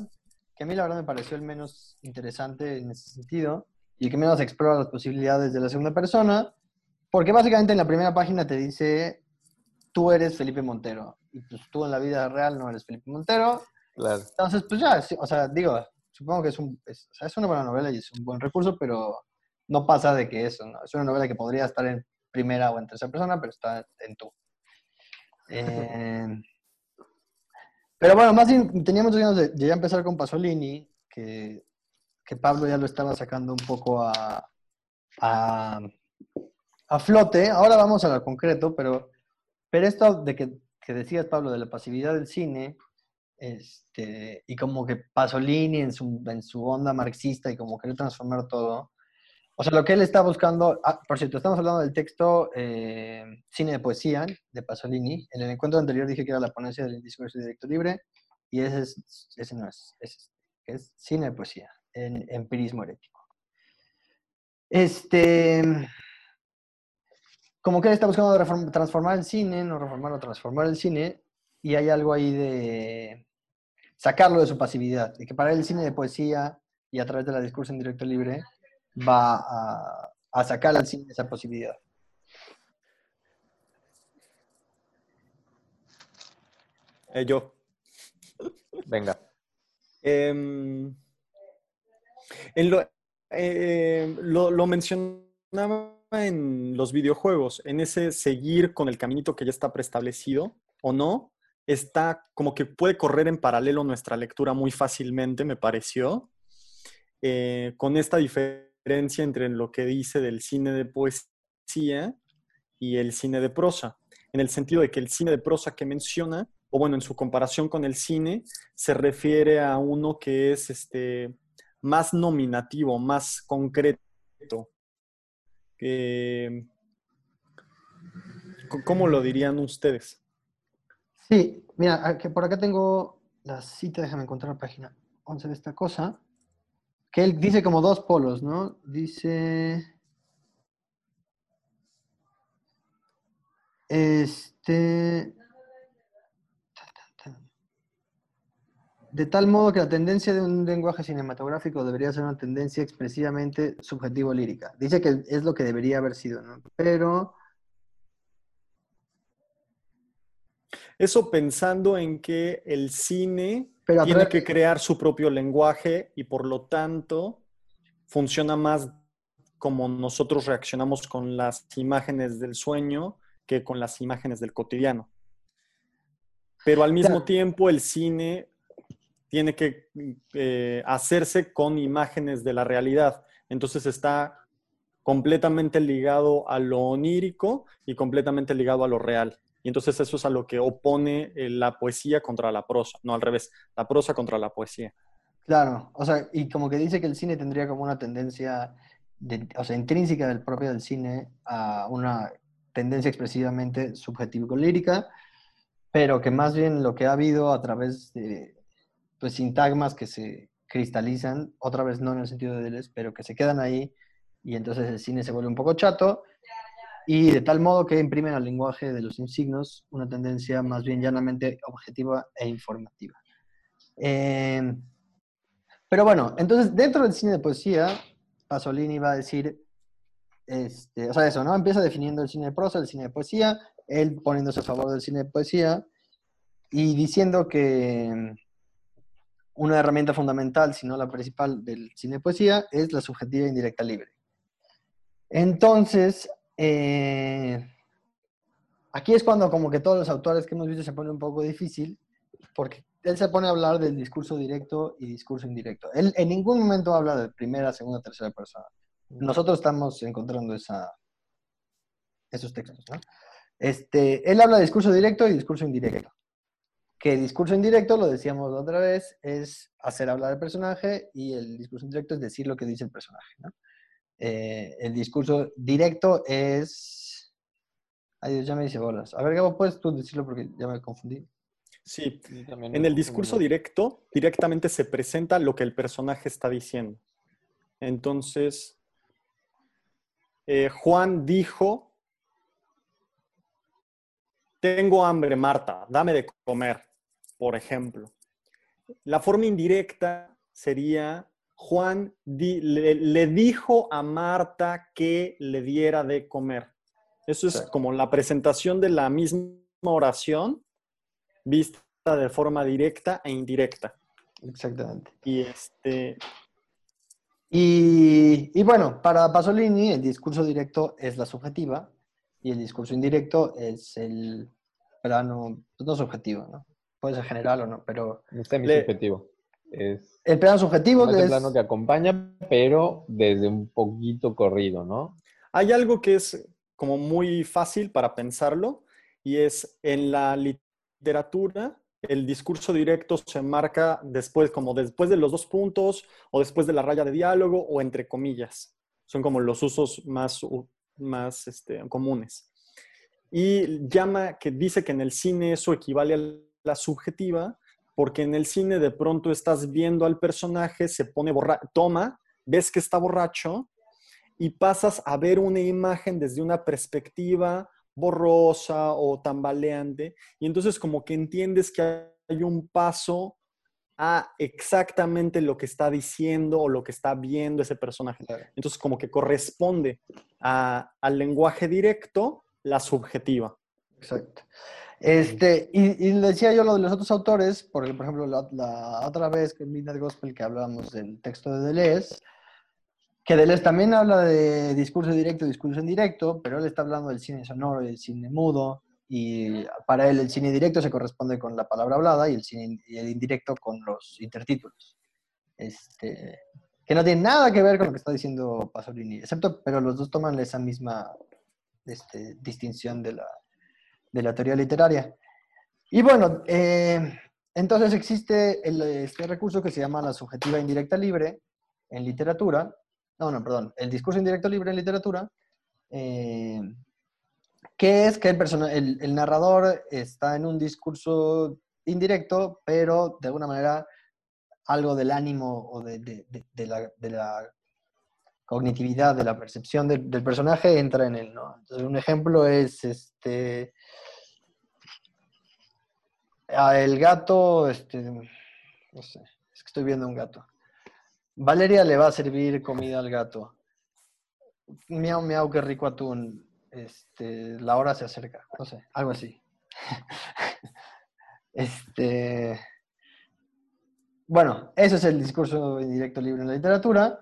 que a mí la verdad me pareció el menos interesante en ese sentido y que menos explora las posibilidades de la segunda persona, porque básicamente en la primera página te dice, tú eres Felipe Montero, y pues tú en la vida real no eres Felipe Montero, Claro. entonces pues ya, o sea, digo, supongo que es, un, es, o sea, es una buena novela y es un buen recurso, pero no pasa de que eso, ¿no? Es una novela que podría estar en primera o en tercera persona, pero está en tú. Eh, pero bueno, más bien tenía muchas ganas de, de ya empezar con Pasolini, que, que Pablo ya lo estaba sacando un poco a, a, a flote. Ahora vamos a lo concreto, pero, pero esto de que, que decías, Pablo, de la pasividad del cine, este, y como que Pasolini en su, en su onda marxista y como querer transformar todo. O sea, lo que él está buscando, ah, por cierto, estamos hablando del texto eh, Cine de Poesía de Pasolini. En el encuentro anterior dije que era la ponencia del discurso directo libre y ese, es, ese no es, es, es Cine de Poesía, en empirismo herético. Este, como que él está buscando reform- transformar el cine, no reformar o transformar el cine, y hay algo ahí de sacarlo de su pasividad, de que para él el cine de poesía y a través de la discurso en directo libre va a, a sacar al cine esa posibilidad. Eh, yo. Venga. Em, en lo, eh, lo, lo mencionaba en los videojuegos, en ese seguir con el caminito que ya está preestablecido o no, está como que puede correr en paralelo nuestra lectura muy fácilmente, me pareció, eh, con esta diferencia entre lo que dice del cine de poesía y el cine de prosa. en el sentido de que el cine de prosa que menciona, o bueno, en su comparación con el cine, se refiere a uno que es este, más nominativo, más concreto. ¿Cómo lo dirían ustedes? Sí, mira, que por acá tengo la cita, déjame encontrar la página 11 de esta cosa, que él dice como dos polos, ¿no? Dice... Este... De tal modo que la tendencia de un lenguaje cinematográfico debería ser una tendencia expresivamente subjetivo-lírica. Dice que es lo que debería haber sido, ¿no? Pero Eso pensando en que el cine tiene que crear su propio lenguaje y por lo tanto funciona más como nosotros reaccionamos con las imágenes del sueño que con las imágenes del cotidiano. Pero al mismo tiempo el cine tiene que eh, hacerse con imágenes de la realidad. Entonces está completamente ligado a lo onírico y completamente ligado a lo real. Y entonces eso es a lo que opone eh, la poesía contra la prosa, no al revés, la prosa contra la poesía. Claro, o sea, y como que dice que el cine tendría como una tendencia, o sea, intrínseca del propio del cine a una tendencia expresivamente subjetivo-lírica, pero que más bien lo que ha habido a través de pues, sintagmas que se cristalizan, otra vez no en el sentido de él, pero que se quedan ahí, y entonces el cine se vuelve un poco chato, y de tal modo que imprimen al lenguaje de los insignos una tendencia más bien llanamente objetiva e informativa. Em, pero bueno, entonces dentro del cine de poesía, Pasolini va a decir, este, o sea, eso, ¿no? Empieza definiendo el cine de prosa, el cine de poesía, él poniéndose a favor del cine de poesía y diciendo que una herramienta fundamental, si no la principal del cine poesía, es la subjetiva indirecta libre. Entonces, eh, aquí es cuando como que todos los autores que hemos visto se pone un poco difícil, porque él se pone a hablar del discurso directo y discurso indirecto. Él en ningún momento habla de primera, segunda, tercera persona. Nosotros estamos encontrando esa, esos textos. Este, él habla de discurso directo y discurso indirecto. Que discurso indirecto, lo decíamos otra vez, es hacer hablar al personaje y el discurso indirecto es decir lo que dice el personaje, ¿no? Eh, el discurso directo es... Ay, Dios, ya me dice bolas. A ver, Gabo, ¿puedes tú decirlo porque ya me confundí? Sí, en el discurso directo, directamente se presenta lo que el personaje está diciendo. Entonces, eh, Juan dijo, tengo hambre, Marta, dame de comer, por ejemplo. La forma indirecta sería, Juan le, dijo a Marta que le diera de comer. Eso es como la presentación de la misma oración vista de forma directa e indirecta. Exactamente. Y este. Y, bueno, para Pasolini el discurso directo es la subjetiva y el discurso indirecto es el plano, pues no subjetivo, ¿no? Puede ser general o no, pero... Es subjetivo el plano subjetivo es el plano que acompaña, pero desde un poquito corrido, ¿no? Hay algo que es como muy fácil para pensarlo y es en la literatura el discurso directo se marca después, como después de los dos puntos o después de la raya de diálogo o entre comillas. Son como los usos más, más este, comunes. Y llama que dice que en el cine eso equivale a la subjetiva porque en el cine de pronto estás viendo al personaje, se pone borracho, toma, ves que está borracho y pasas a ver una imagen desde una perspectiva borrosa o tambaleante y entonces como que entiendes que hay un paso a exactamente lo que está diciendo o lo que está viendo ese personaje. Entonces como que corresponde al lenguaje directo la subjetiva. Exacto. Este, y, y, decía yo lo de los otros autores, porque, por ejemplo, la, otra vez en Midnight Gospel que hablábamos del texto de Deleuze, que Deleuze también habla de discurso directo discurso indirecto, pero él está hablando del cine sonoro y del cine mudo, y para él el cine directo se corresponde con la palabra hablada y el cine y el indirecto con los intertítulos. Este, que no tiene nada que ver con lo que está diciendo Pasolini, excepto, pero los dos toman esa misma este, distinción de la, de la teoría literaria. Y bueno, eh, entonces existe este recurso que se llama la subjetiva indirecta libre en literatura. No, no, perdón, el discurso indirecto libre en literatura, eh, que es que el, persona- el, narrador está en un discurso indirecto, pero de alguna manera algo del ánimo o de, de la cognitividad, de la percepción del, personaje entra en él, ¿no? Entonces, un ejemplo es este. el gato, este. No sé, es que estoy viendo un gato. Valeria le va a servir comida al gato. Miau, miau, qué rico atún. Este, la hora se acerca, no sé, algo así. este. Bueno, eso es el discurso indirecto libre en la literatura.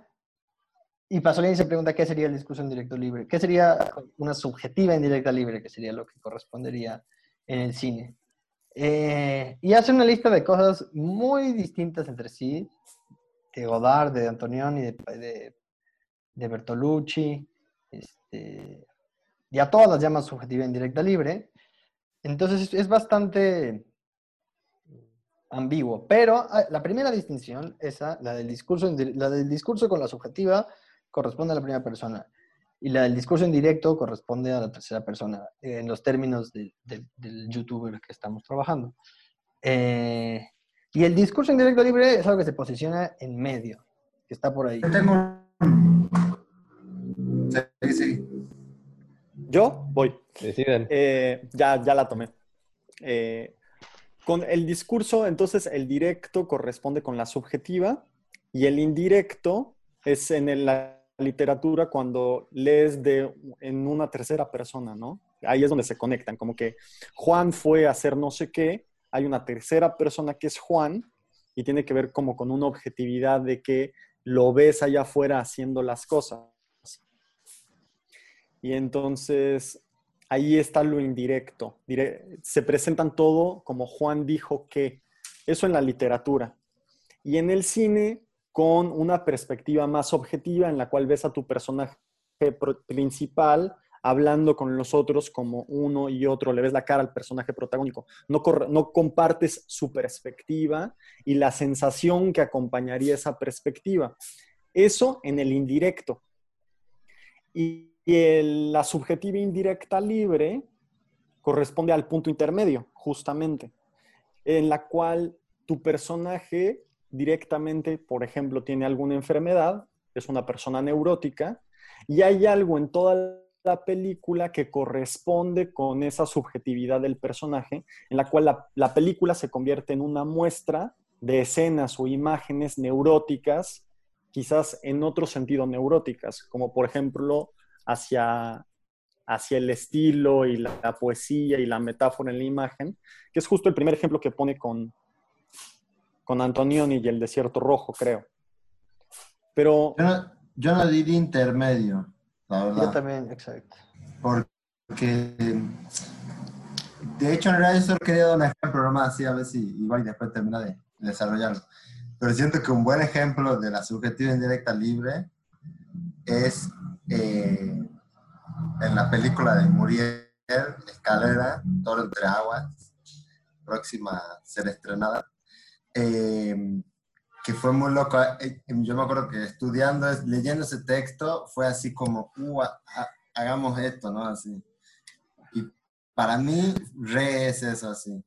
Y Pasolini se pregunta qué sería el discurso indirecto libre. ¿Qué sería una subjetiva indirecta libre? Que sería lo que correspondería en el cine. Eh, y hace una lista de cosas muy distintas entre sí, de Godard, de Antonioni, de, de, Bertolucci, este, y a todas las llama subjetiva indirecta libre. Entonces es, bastante ambiguo, pero ah, la primera distinción, esa, la del discurso, la del discurso con la subjetiva, corresponde a la primera persona. Y la del discurso indirecto corresponde a la tercera persona, eh, en los términos de- de- del youtuber que estamos trabajando. Eh, y el discurso indirecto libre es algo que se posiciona en medio, que está por ahí. Yo tengo un... Sí, sí. Yo voy. Deciden. Eh, ya, ya la tomé. Eh, con el discurso, entonces el directo corresponde con la subjetiva y el indirecto es en el- la literatura cuando lees de, en una tercera persona, ¿no? Ahí es donde se conectan, como que Juan fue a hacer no sé qué, hay una tercera persona que es Juan y tiene que ver como con una objetividad de que lo ves allá afuera haciendo las cosas. Y entonces ahí está lo indirecto. Dire- se presentan todo como Juan dijo que. Eso en la literatura. Y en el cine, con una perspectiva más objetiva en la cual ves a tu personaje principal hablando con los otros como uno y otro, le ves la cara al personaje protagónico. No, no compartes su perspectiva y la sensación que acompañaría esa perspectiva. Eso en el indirecto. Y, la subjetiva indirecta libre corresponde al punto intermedio, justamente, en la cual tu personaje directamente, por ejemplo, tiene alguna enfermedad, es una persona neurótica, y hay algo en toda la película que corresponde con esa subjetividad del personaje, en la cual la, la película se convierte en una muestra de escenas o imágenes neuróticas, quizás en otro sentido neuróticas, como por ejemplo hacia, hacia el estilo y la poesía y la metáfora en la imagen, que es justo el primer ejemplo que pone con, con Antonioni y el desierto rojo, creo. Pero Yo no, yo no diría intermedio, la Yo verdad. también, exacto. Porque, de hecho, en realidad yo solo quería dar un ejemplo nomás, así a ver si igual y después termina de desarrollarlo. Pero siento que un buen ejemplo de la subjetiva indirecta libre es eh, en la película de Muriel, Escalera, Toro entre Aguas, próxima a ser estrenada, eh, que fue muy loco. Eh, Yo me acuerdo que estudiando, leyendo ese texto, fue así como, "Uh, ha- ha- hagamos esto, ¿no? Así. Y para mí, re es eso, así.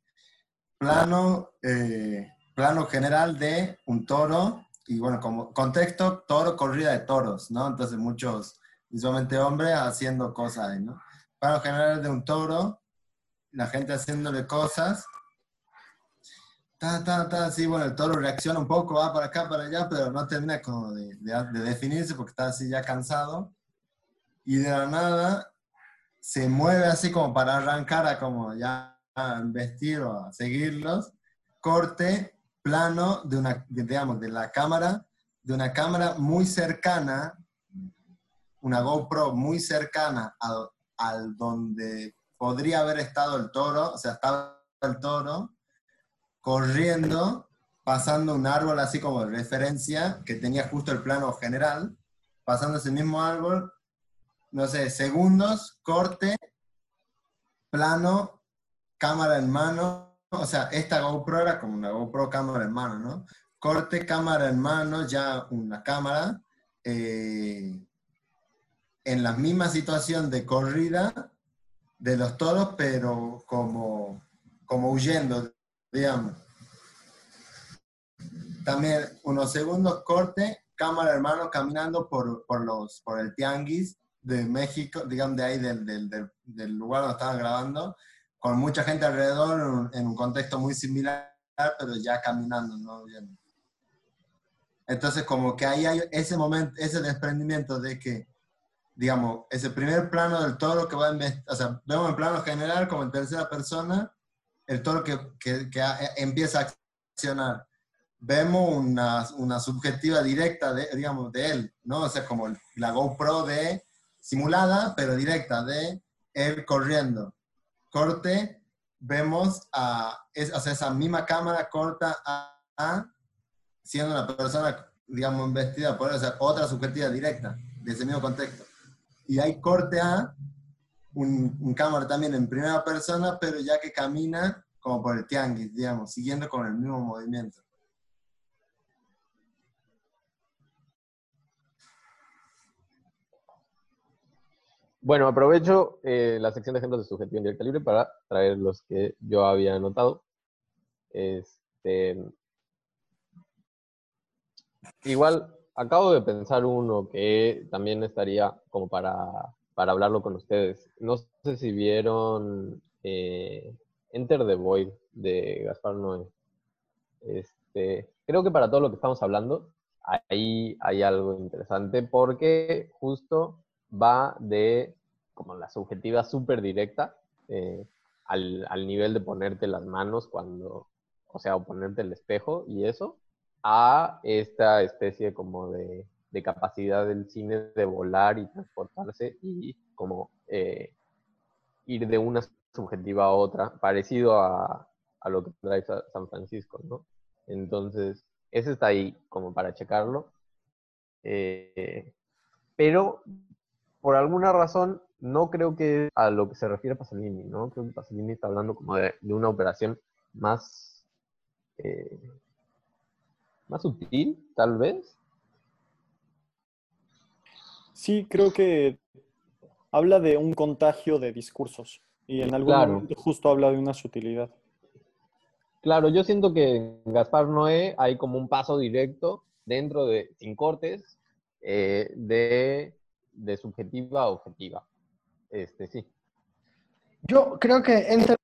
Plano, eh, plano general de un toro, y bueno, como contexto, toro, corrida de toros, ¿no? Entonces muchos, visualmente hombres haciendo cosas ¿no? Plano general de un toro, la gente haciéndole cosas. Ta, ta, ta, sí, bueno, el toro reacciona un poco, va para acá, para allá, pero no termina como de, de- de definirse porque está así ya cansado. Y de la nada se mueve así como para arrancar a como ya a investir o a seguirlos. Corte, plano de una, digamos, de la cámara, de una cámara muy cercana, una GoPro muy cercana al, al donde podría haber estado el toro, o sea, estaba el toro corriendo, pasando un árbol así como referencia, que tenía justo el plano general, pasando ese mismo árbol, no sé, segundos, corte, plano cámara en mano, o sea, esta GoPro era como una GoPro cámara en mano, ¿no? Corte cámara en mano, ya una cámara, eh, en la misma situación de corrida de los toros, pero como, como huyendo, digamos. También unos segundos corte, cámara hermano caminando por, por, los, por el tianguis de México, digamos de ahí del, del, del, lugar donde estaban grabando, con mucha gente alrededor en un, en un contexto muy similar, pero ya caminando, ¿no? Entonces como que ahí hay ese momento, ese desprendimiento de que digamos, ese primer plano del toro que va a o sea, vemos en plano general como en tercera persona, el toro que, que, que empieza a accionar. Vemos una, una, subjetiva directa, de, digamos, de él, ¿no? O sea, como la GoPro de simulada, pero directa, de él corriendo. Corte, vemos a, es, o esa misma cámara corta a, a, siendo una persona, digamos, vestida por o sea, otra subjetiva directa de ese mismo contexto y hay corte a un, un, cámara también en primera persona, pero ya que camina como por el tianguis, digamos, siguiendo con el mismo movimiento. Bueno, aprovecho eh, la sección de ejemplos de subjetivo en directa libre para traer los que yo había anotado. Este, igual, acabo de pensar uno que también estaría como para, para hablarlo con ustedes. No sé si vieron eh, Enter the Void de Gaspar Noé. Este, creo que para todo lo que estamos hablando, ahí hay algo interesante porque justo va de como la subjetiva súper directa eh, al, al nivel de ponerte las manos cuando, o sea, o ponerte el espejo y eso, a esta especie como de, capacidad del cine de volar y transportarse y como eh, ir de una subjetiva a otra, parecido a, lo que trae San Francisco, ¿no? Entonces, ese está ahí como para checarlo. Eh, pero por alguna razón no creo que a lo que se refiere Pasolini, ¿no? Creo que Pasolini está hablando como de, una operación más eh, más sutil, tal vez. Sí, creo que habla de un contagio de discursos y en algún momento justo habla de una sutilidad. Claro, yo siento que en Gaspar Noé hay como un paso directo dentro de, sin cortes, eh, de, de, subjetiva a objetiva. Este, sí. Yo creo que entre...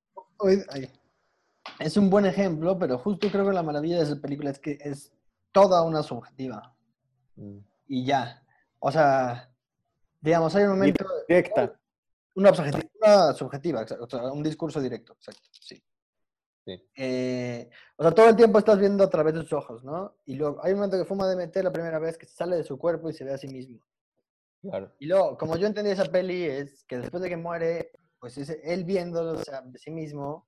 Es un buen ejemplo, pero justo creo que la maravilla de esa película es que es toda una subjetiva. Mm. Y ya. O sea, digamos, hay un momento... Directa. Una, una subjetiva, o sea, un discurso directo, exacto, sí. Eh, o sea, todo el tiempo estás viendo a través de sus ojos, ¿no? Y luego hay un momento que fuma de meter la primera vez que sale de su cuerpo y se ve a sí mismo. Claro. Y luego, como yo entendí esa peli, es que después de que muere, pues es él viendo o sea, de sí mismo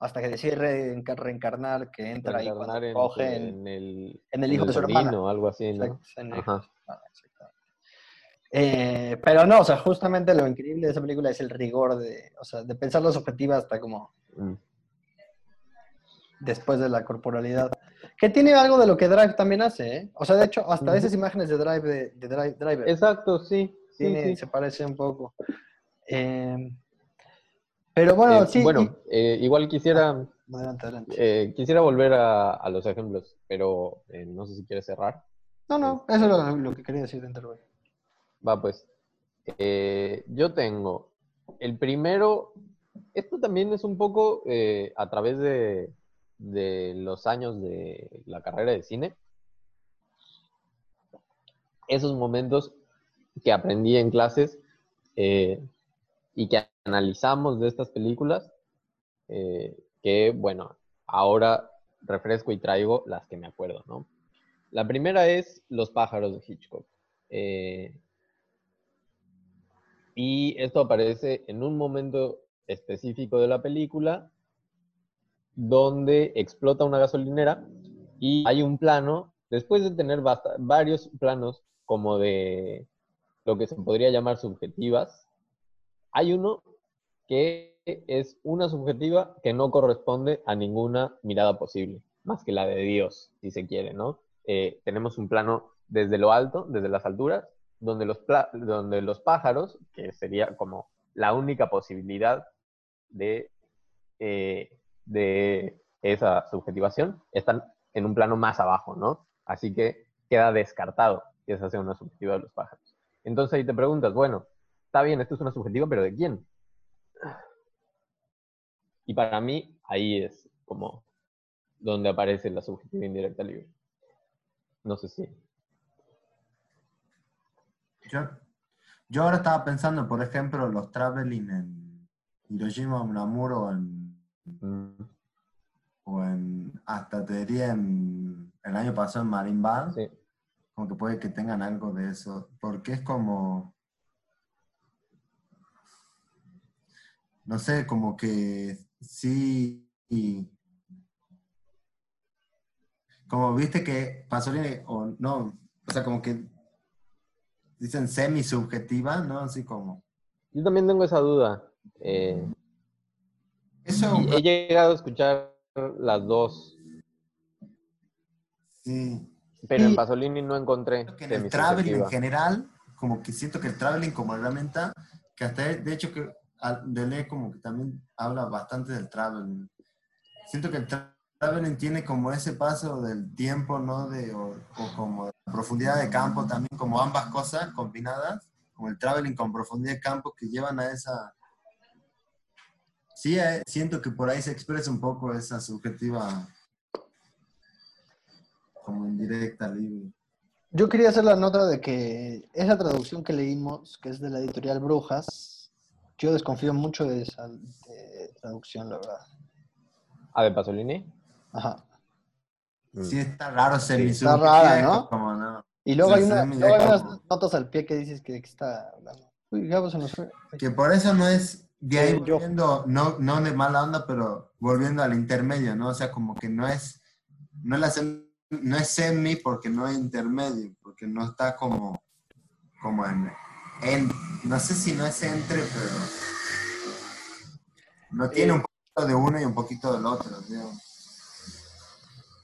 hasta que decide reencarnar, que entra ahí cuando en, coge en, el, en el hijo de su hermana. o algo así, ¿no? Ajá. Eh, pero no, o sea, justamente lo increíble de esa película es el rigor de, o sea, de pensar las objetivas hasta como mm. después de la corporalidad. Que tiene algo de lo que Drive también hace, ¿eh? O sea, de hecho, hasta esas imágenes de Drive, de, de Drive, Driver. Exacto, sí. sí, Se parece un poco. Eh, pero bueno, eh, sí. Bueno, eh, igual quisiera. Ah, adelante, adelante. Quisiera volver a, los ejemplos, pero no sé si quieres cerrar. No, no, eso es lo, que quería decir de Enterway. Va, pues. yo tengo el primero. Esto también es un poco a través de, los años de la carrera de cine. Esos momentos que aprendí en clases y que analizamos de estas películas, eh, que bueno, ahora refresco y traigo las que me acuerdo, ¿no? La primera es Los pájaros de Hitchcock. Eh, y esto aparece en un momento específico de la película donde explota una gasolinera y hay un plano, después de tener varios planos como de lo que se podría llamar subjetivas, hay uno que es una subjetiva que no corresponde a ninguna mirada posible, más que la de Dios, si se quiere, ¿no? Eh, tenemos un plano desde lo alto, desde las alturas, donde los, pájaros, que sería como la única posibilidad de, eh, de esa subjetivación, están en un plano más abajo, ¿no? Así que queda descartado que esa sea una subjetiva de los pájaros. Entonces ahí te preguntas, bueno, está bien, esto es una subjetiva, pero ¿de quién? Y para mí, ahí es como donde aparece la subjetiva indirecta libre. No sé si. Yo, yo ahora estaba pensando, por ejemplo, los traveling en Hiroshima, Unamuno o en, Mm, o en hasta te diría en, el año pasado en Marimbal, sí. como que puede que tengan algo de eso, porque es como, no sé, como que sí, y- como viste que Pasolini, o no, o sea, como que dicen semi-subjetiva, ¿no? Así como, Yo también tengo esa duda. Eh, eso, he llegado a escuchar las dos, sí. pero en. Pasolini no encontré Siento que en el traveling en general, como que siento que el traveling como herramienta, que hasta de hecho que Deleuze como que también habla bastante del traveling. Siento que el tra- traveling tiene como ese paso del tiempo, ¿no? De, o, o como de profundidad de campo también, como ambas cosas combinadas, como el traveling con profundidad de campo que llevan a esa... Sí, eh, siento que por ahí se expresa un poco esa subjetiva como indirecta, libre. Yo quería hacer la nota de que esa traducción que leímos, que es de la editorial Brujas, yo desconfío mucho de esa de traducción, la verdad. Ah, de Pasolini. Ajá. Mm. Sí, está raro ser está rara, ¿no? Como no. Y luego hay, una- luego unas notas al pie que dices que, que está hablando. Uy, Gabo se nos fue. Que por eso no es de ahí volviendo, no, no de mala onda, pero volviendo al intermedio, ¿no? O sea, como que no es, no es, la sem- no es semi porque no es intermedio, porque no está como, como en, en- no sé si no es entre, pero no tiene Eh, un poquito de uno y un poquito del otro, digamos.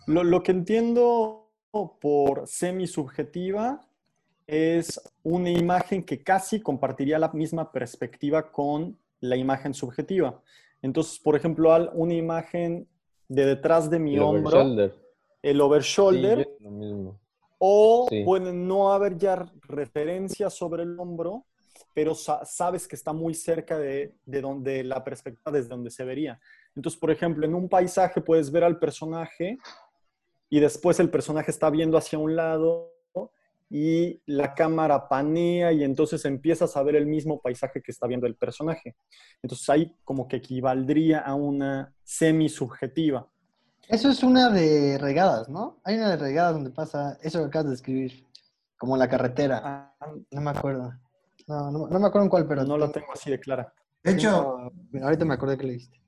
Lo, lo que entiendo por semisubjetiva es una imagen que casi compartiría la misma perspectiva con la imagen subjetiva. Entonces, por ejemplo, al- una imagen de detrás de mi El hombro, el overshoulder, o Sí. puede no haber ya referencia sobre el hombro, pero sa- sabes que está muy cerca de, de donde la perspectiva desde donde se vería. Entonces, por ejemplo, en un paisaje puedes ver al personaje y después el personaje está viendo hacia un lado y la cámara panea y entonces empiezas a ver el mismo paisaje que está viendo el personaje. Entonces ahí como que equivaldría a una semisubjetiva. Eso es una de regadas, ¿no? Hay una de regadas donde pasa eso que acabas de escribir, como la carretera. Ah, No me acuerdo. No, no, no me acuerdo en cuál, pero no la tengo así de clara. De hecho, ahorita me acordé que leíste.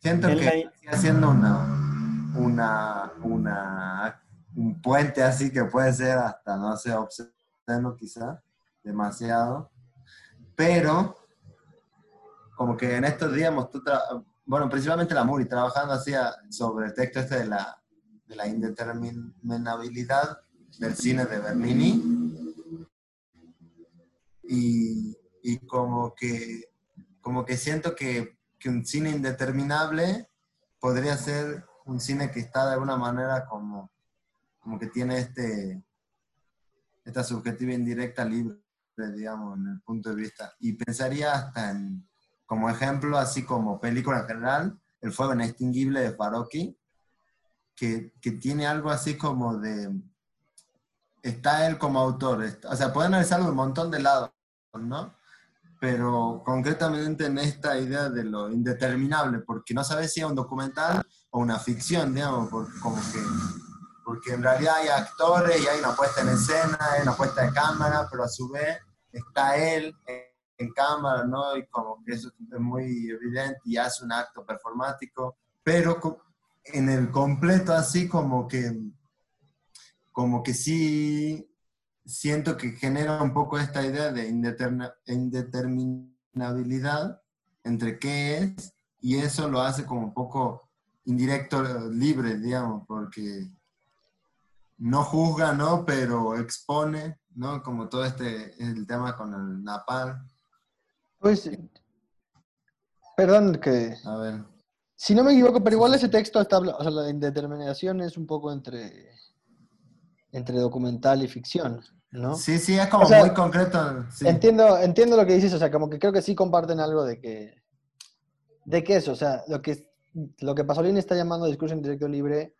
Siento En que la- estoy haciendo una, una, una, un puente así que puede ser hasta, no sé, obsceno quizá, demasiado. Pero, como que en estos días, tra- bueno, principalmente la Muri, trabajando así a- sobre el texto este de la, de la indeterminabilidad del cine de Bernini. Y, y como que como que siento que, que un cine indeterminable podría ser un cine que está de alguna manera como, como que tiene este, esta subjetiva indirecta libre, digamos, en el punto de vista. Y pensaría hasta en, como ejemplo, así como película en general, El fuego inextinguible de Farocki, que, que tiene algo así como de... Está él como autor, está- o sea, puede analizarlo de un montón de lados, ¿no? pero concretamente en esta idea de lo indeterminable, porque no sabes si es un documental o una ficción, digamos, porque, como que, porque en realidad hay actores y hay una puesta en escena, hay una puesta de cámara, pero a su vez está él en, en cámara, ¿no? Y como que eso es muy evidente y hace un acto performático, pero en el completo así como que, como que sí siento que genera un poco esta idea de indeterminabilidad entre qué es y eso lo hace como un poco indirecto, libre, digamos, porque no juzga, ¿no? Pero expone, ¿no? Como todo este, el tema con el napal. Pues, perdón que... A ver. Si no me equivoco, pero igual ese texto está, o sea, la indeterminación es un poco entre, entre documental y ficción, ¿no? Sí, sí, es como O sea, muy concreto. sí. Entiendo, entiendo lo que dices, o sea, como que creo que sí comparten algo de que, de que eso, o sea, lo que, lo que Pasolini está llamando discurso en directo libre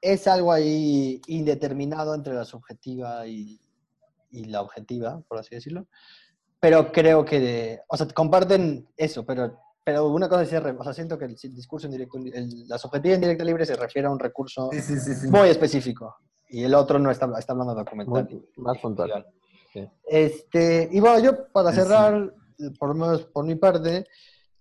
es algo ahí indeterminado entre la subjetiva y, y la objetiva, por así decirlo. Pero creo que, de- o sea, comparten eso, pero, pero una cosa es, o sea, siento que el discurso en directo, el- la subjetiva en directo libre se refiere a un recurso Sí, sí, sí, sí. muy específico. Y el otro no está, está hablando de documental. Muy- más puntual. Sí. Este, y bueno, yo para Sí. cerrar, por lo menos por mi parte,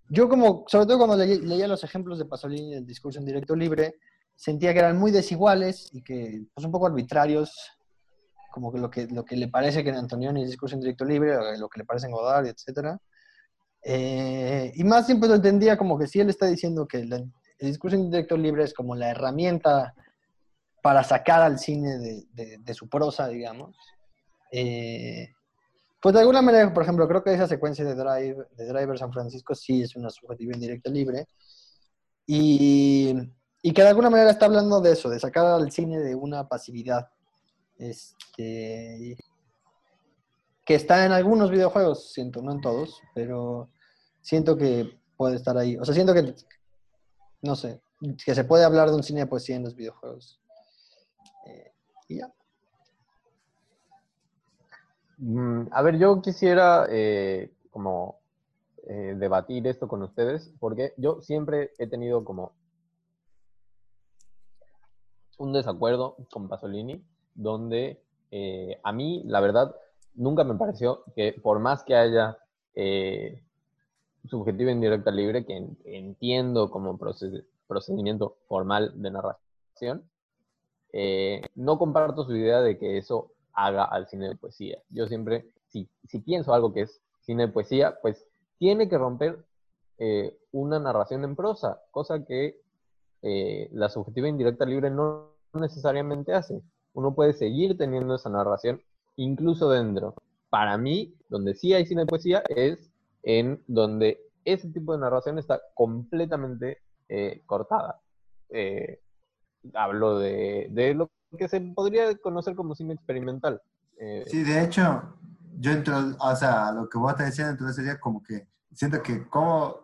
yo como, sobre todo cuando leí- leía los ejemplos de Pasolini del discurso en directo libre, sentía que eran muy desiguales y que, pues un poco arbitrarios, como lo que, lo que le parece que en Antonioni es discurso en directo libre, lo que le parece en Godard, etc. Eh, y más siempre lo entendía como que si él está diciendo que la- el discurso en directo libre es como la herramienta para sacar al cine de, de- de su prosa, digamos. Eh, pues de alguna manera, por ejemplo, creo que esa secuencia de Drive, de Driver San Francisco sí es una subjetiva en directo libre. Y, y que de alguna manera está hablando de eso, de sacar al cine de una pasividad. Este, que está en algunos videojuegos, siento, no en todos, pero siento que puede estar ahí. O sea, siento que, no sé, que se puede hablar de un cine de poesía en los videojuegos. Eh, y ya. Mm, A ver, yo quisiera eh, como eh, debatir esto con ustedes, porque yo siempre he tenido como un desacuerdo con Pasolini, donde eh, a mí, la verdad, nunca me pareció que por más que haya eh, subjetiva indirecta libre, que en- entiendo como proce- procedimiento formal de narración, no comparto su idea de que eso haga al cine de poesía. Yo siempre, si, si pienso algo que es cine de poesía, pues tiene que romper eh, una narración en prosa, cosa que eh, la subjetiva indirecta libre no necesariamente hace. Uno puede seguir teniendo esa narración incluso dentro. Para mí, donde sí hay cine de poesía es en donde ese tipo de narración está completamente eh, cortada. Eh, hablo de, de lo que se podría conocer como cine experimental. Eh, Sí, de hecho, yo entro, o sea, lo que vos estás diciendo, entonces sería como que siento que como,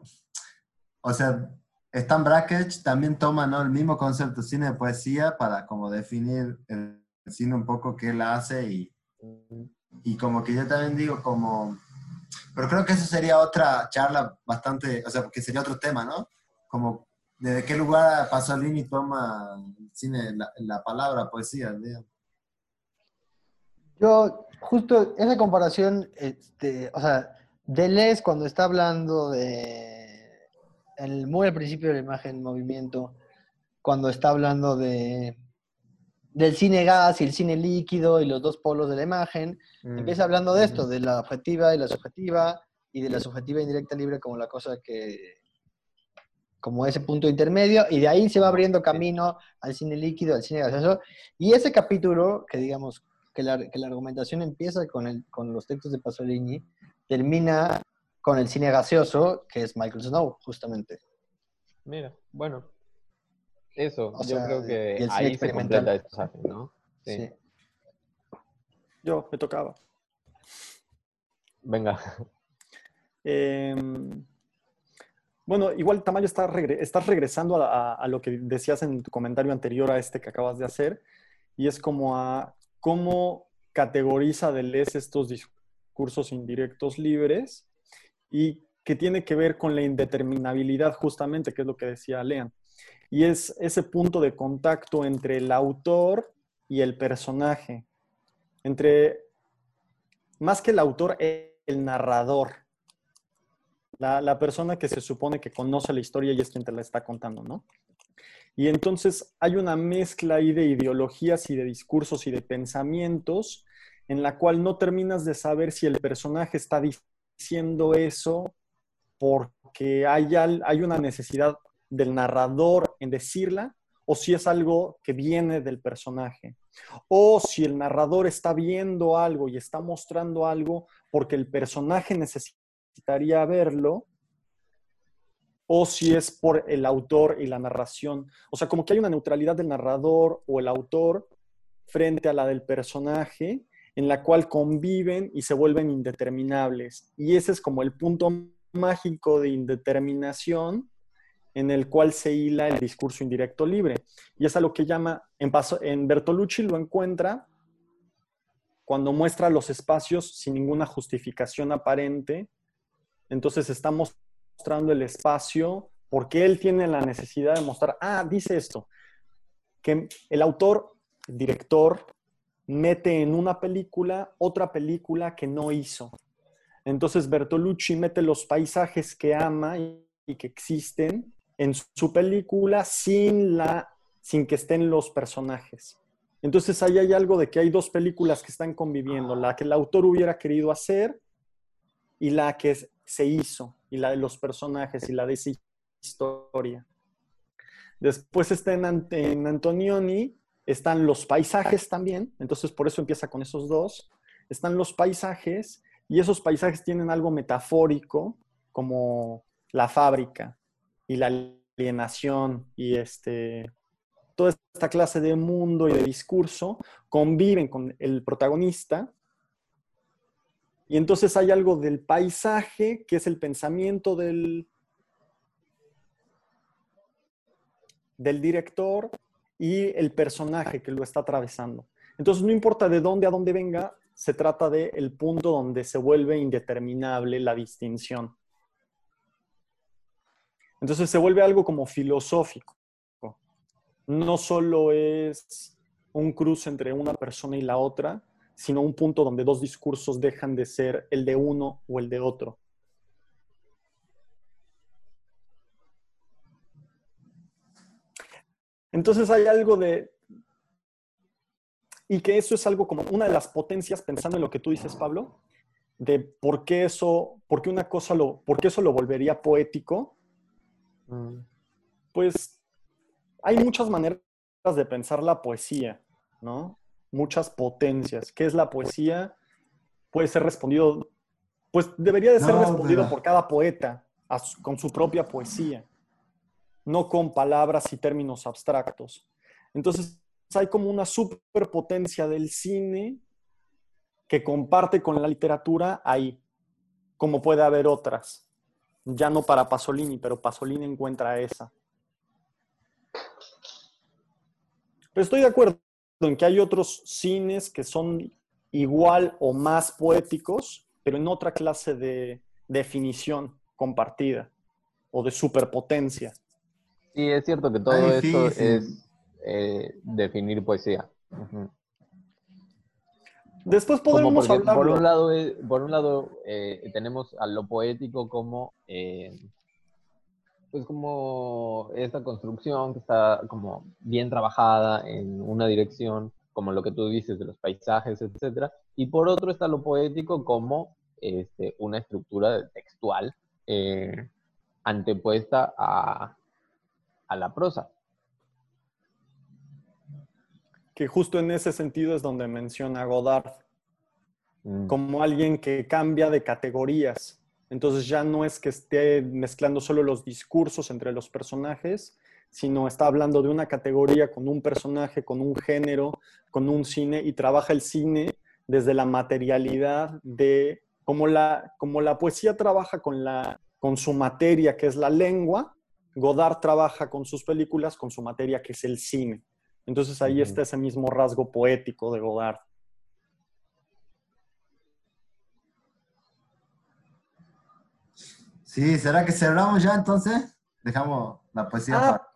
o sea, Stan Brakhage también toma, ¿no? El mismo concepto cine de poesía para como definir el cine un poco que él hace y, y como que yo también digo como, pero creo que eso sería otra charla bastante, o sea, que sería otro tema, ¿no? Como desde qué lugar Pasolini toma el cine, la, la palabra poesía, digamos. Yo, justo esa comparación, este, o sea, Deleuze cuando está hablando de, el, muy al principio de la imagen en movimiento, cuando está hablando de del cine gas y el cine líquido y los dos polos de la imagen, mm, empieza hablando de esto, de la objetiva y la subjetiva, y de la subjetiva indirecta libre como la cosa que, como ese punto intermedio, y de ahí se va abriendo camino al cine líquido, al cine gaseoso, y ese capítulo, que digamos, que la, que la argumentación empieza con, el, con los textos de Pasolini, termina con el cine gaseoso, que es Michael Snow, justamente. Mira, bueno. Eso, O yo sea, creo y que el cine ahí se completa esto. ¿no? Sí. Sí. Yo, me tocaba. Venga. Em, bueno, igual Tamayo está estás regresando a lo que decías en tu comentario anterior a este que acabas de hacer, y es como a cómo categoriza Deleuze estos discursos indirectos libres y que tiene que ver con la indeterminabilidad justamente, que es lo que decía Lean. Y es ese punto de contacto entre el autor y el personaje, entre, más que el autor, el narrador la, la persona que se supone que conoce la historia y es quien te la está contando, ¿no? Y entonces hay una mezcla ahí de ideologías y de discursos y de pensamientos en la cual no terminas de saber si el personaje está diciendo eso porque hay, hay una necesidad del narrador en decirla o si es algo que viene del personaje. O si el narrador está viendo algo y está mostrando algo porque el personaje necesitaría verlo, o si es por el autor y la narración. O sea, como que hay una neutralidad del narrador o el autor frente a la del personaje en la cual conviven y se vuelven indeterminables. Y ese es como el punto mágico de indeterminación en el cual se hila el discurso indirecto libre. Y es a lo que llama, en, Paso- en Bertolucci lo encuentra cuando muestra los espacios sin ninguna justificación aparente. Entonces está mostrando el espacio porque él tiene la necesidad de mostrar, ah, dice esto, que el autor, el director, mete en una película otra película que no hizo. Entonces Bertolucci mete los paisajes que ama y, que existen en su película sin, la, sin que estén los personajes. Entonces ahí hay algo de que hay dos películas que están conviviendo, la que el autor hubiera querido hacer y la que se hizo, y la de los personajes y la de esa historia. Después está en, en Antonioni, están los paisajes también, entonces por eso empieza con esos dos. Están los paisajes y esos paisajes tienen algo metafórico como la fábrica y la alienación y este, toda esta clase de mundo y de discurso conviven con el protagonista. Y entonces hay algo del paisaje que es el pensamiento del, del director y el personaje que lo está atravesando. Entonces, no importa de dónde a dónde venga, se trata del el punto donde se vuelve indeterminable la distinción. Entonces se vuelve algo como filosófico. No solo es un cruce entre una persona y la otra, sino un punto donde dos discursos dejan de ser el de uno o el de otro. Entonces hay algo de... Y que eso es algo como una de las potencias, pensando en lo que tú dices, Pablo, de por qué eso, por qué una cosa lo, por qué eso lo volvería poético, Mm. pues hay muchas maneras de pensar la poesía, ¿no? Muchas potencias. ¿Qué es la poesía? Puede ser respondido, pues debería de ser No, respondido por cada poeta a con su propia poesía, no con palabras y términos abstractos. Entonces hay como una superpotencia del cine que comparte con la literatura ahí, como puede haber otras. Ya no para Pasolini, pero Pasolini encuentra esa. Pero estoy de acuerdo en que hay otros cines que son igual o más poéticos, pero en otra clase de definición compartida o de superpotencia. Sí, es cierto que todo difícil. es eh, definir poesía. Después podremos porque por hablarlo. un lado, por un lado eh, tenemos a lo poético como, eh, pues como esta construcción que está como bien trabajada en una dirección, como lo que tú dices de los paisajes, etcétera. Y por otro está lo poético como este, una estructura textual eh, antepuesta a, a la prosa. que justo en ese sentido es donde menciona Godard Mm. como alguien que cambia de categorías. Entonces ya no es que esté mezclando solo los discursos entre los personajes, sino está hablando de una categoría con un personaje, con un género, con un cine y trabaja el cine desde la materialidad de como la, como la poesía trabaja con, la, con su materia, que es la lengua, Godard trabaja con sus películas con su materia, que es el cine. Entonces ahí está ese mismo rasgo poético de Godard. Sí, ¿será que cerramos ya entonces? Dejamos la poesía Ah, para-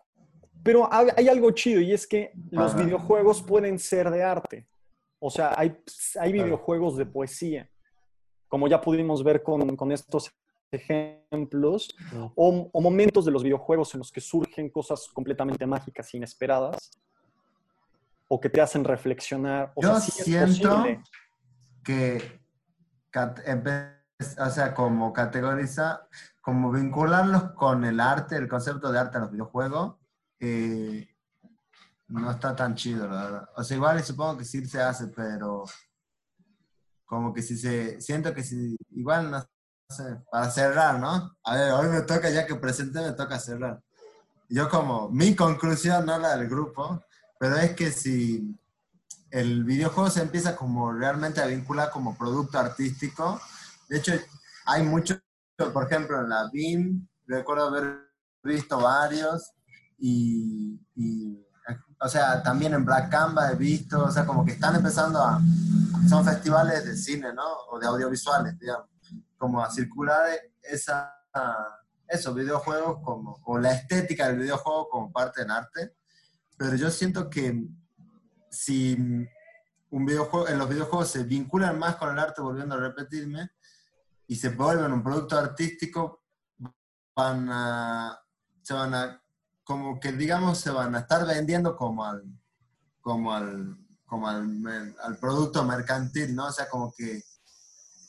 Pero hay algo chido y es que los videojuegos pueden ser de arte. O sea, hay, hay videojuegos de poesía, como ya pudimos ver con, con estos ejemplos, o, o momentos de los videojuegos en los que surgen cosas completamente mágicas, inesperadas, o que te hacen reflexionar. O Yo sea, sí siento que empe- o sea, como categoriza, como vincularlos con el arte, el concepto de arte en los videojuegos, eh, no está tan chido, la verdad. O sea, igual supongo que sí se hace, pero como que si se, siento que si, igual no sé, para cerrar, ¿no? A ver, hoy me toca, ya que presenté, me toca cerrar. Yo como, mi conclusión, no la del grupo, pero es que si el videojuego se empieza como realmente a vincular como producto artístico, de hecho hay mucho, por ejemplo, en la BIM, recuerdo haber visto varios y, y o sea, también en Black Canva he visto, o sea, como que están empezando a, son festivales de cine, ¿no? O de audiovisuales, digamos, como a circular esa, esos videojuegos como, o la estética del videojuego como parte del arte, pero yo siento que si un videojuego, en los videojuegos se vinculan más con el arte, volviendo a repetirme, y se vuelven un producto artístico, van a, se van a como que digamos se van a estar vendiendo como al, como al, como al, al, producto mercantil, ¿no? O sea, como que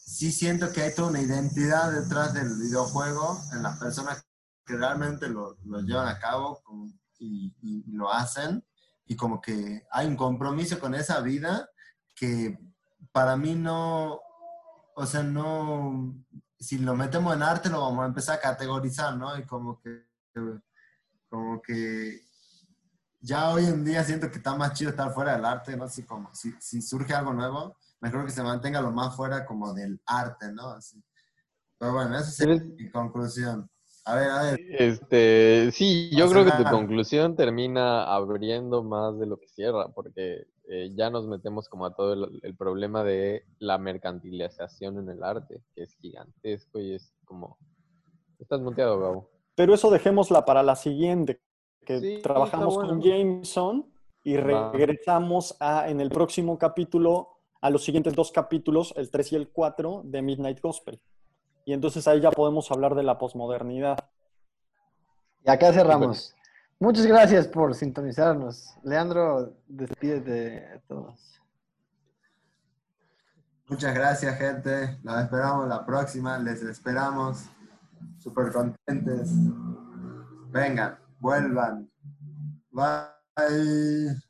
sí siento que hay toda una identidad detrás del videojuego en las personas que realmente lo, lo llevan a cabo y, y, lo hacen y como que hay un compromiso con esa vida que para mí no, o sea, no, si lo metemos en arte lo vamos a empezar a categorizar, ¿no? Y como que como que ya hoy en día siento que está más chido estar fuera del arte, no sé cómo, si, si surge algo nuevo, mejor que se mantenga lo más fuera como del arte, ¿no? Así. Pero bueno, esa es mi conclusión. A ver, a ver. Este, sí, yo creo que tu conclusión termina abriendo más de lo que cierra, porque eh, ya nos metemos como a todo el, el, problema de la mercantilización en el arte, que es gigantesco y es como... Estás muteado, Gabo. Pero eso dejémosla para la siguiente, que trabajamos con Jameson y regresamos a, en el próximo capítulo a los siguientes dos capítulos, el 3 y el 4 de Midnight Gospel. Y entonces ahí ya podemos hablar de la posmodernidad. Y acá cerramos. Muchas gracias por sintonizarnos. Leandro, despídete de todos. Muchas gracias, gente. Nos esperamos la próxima. Les esperamos súper contentes. Vengan, vuelvan. Bye.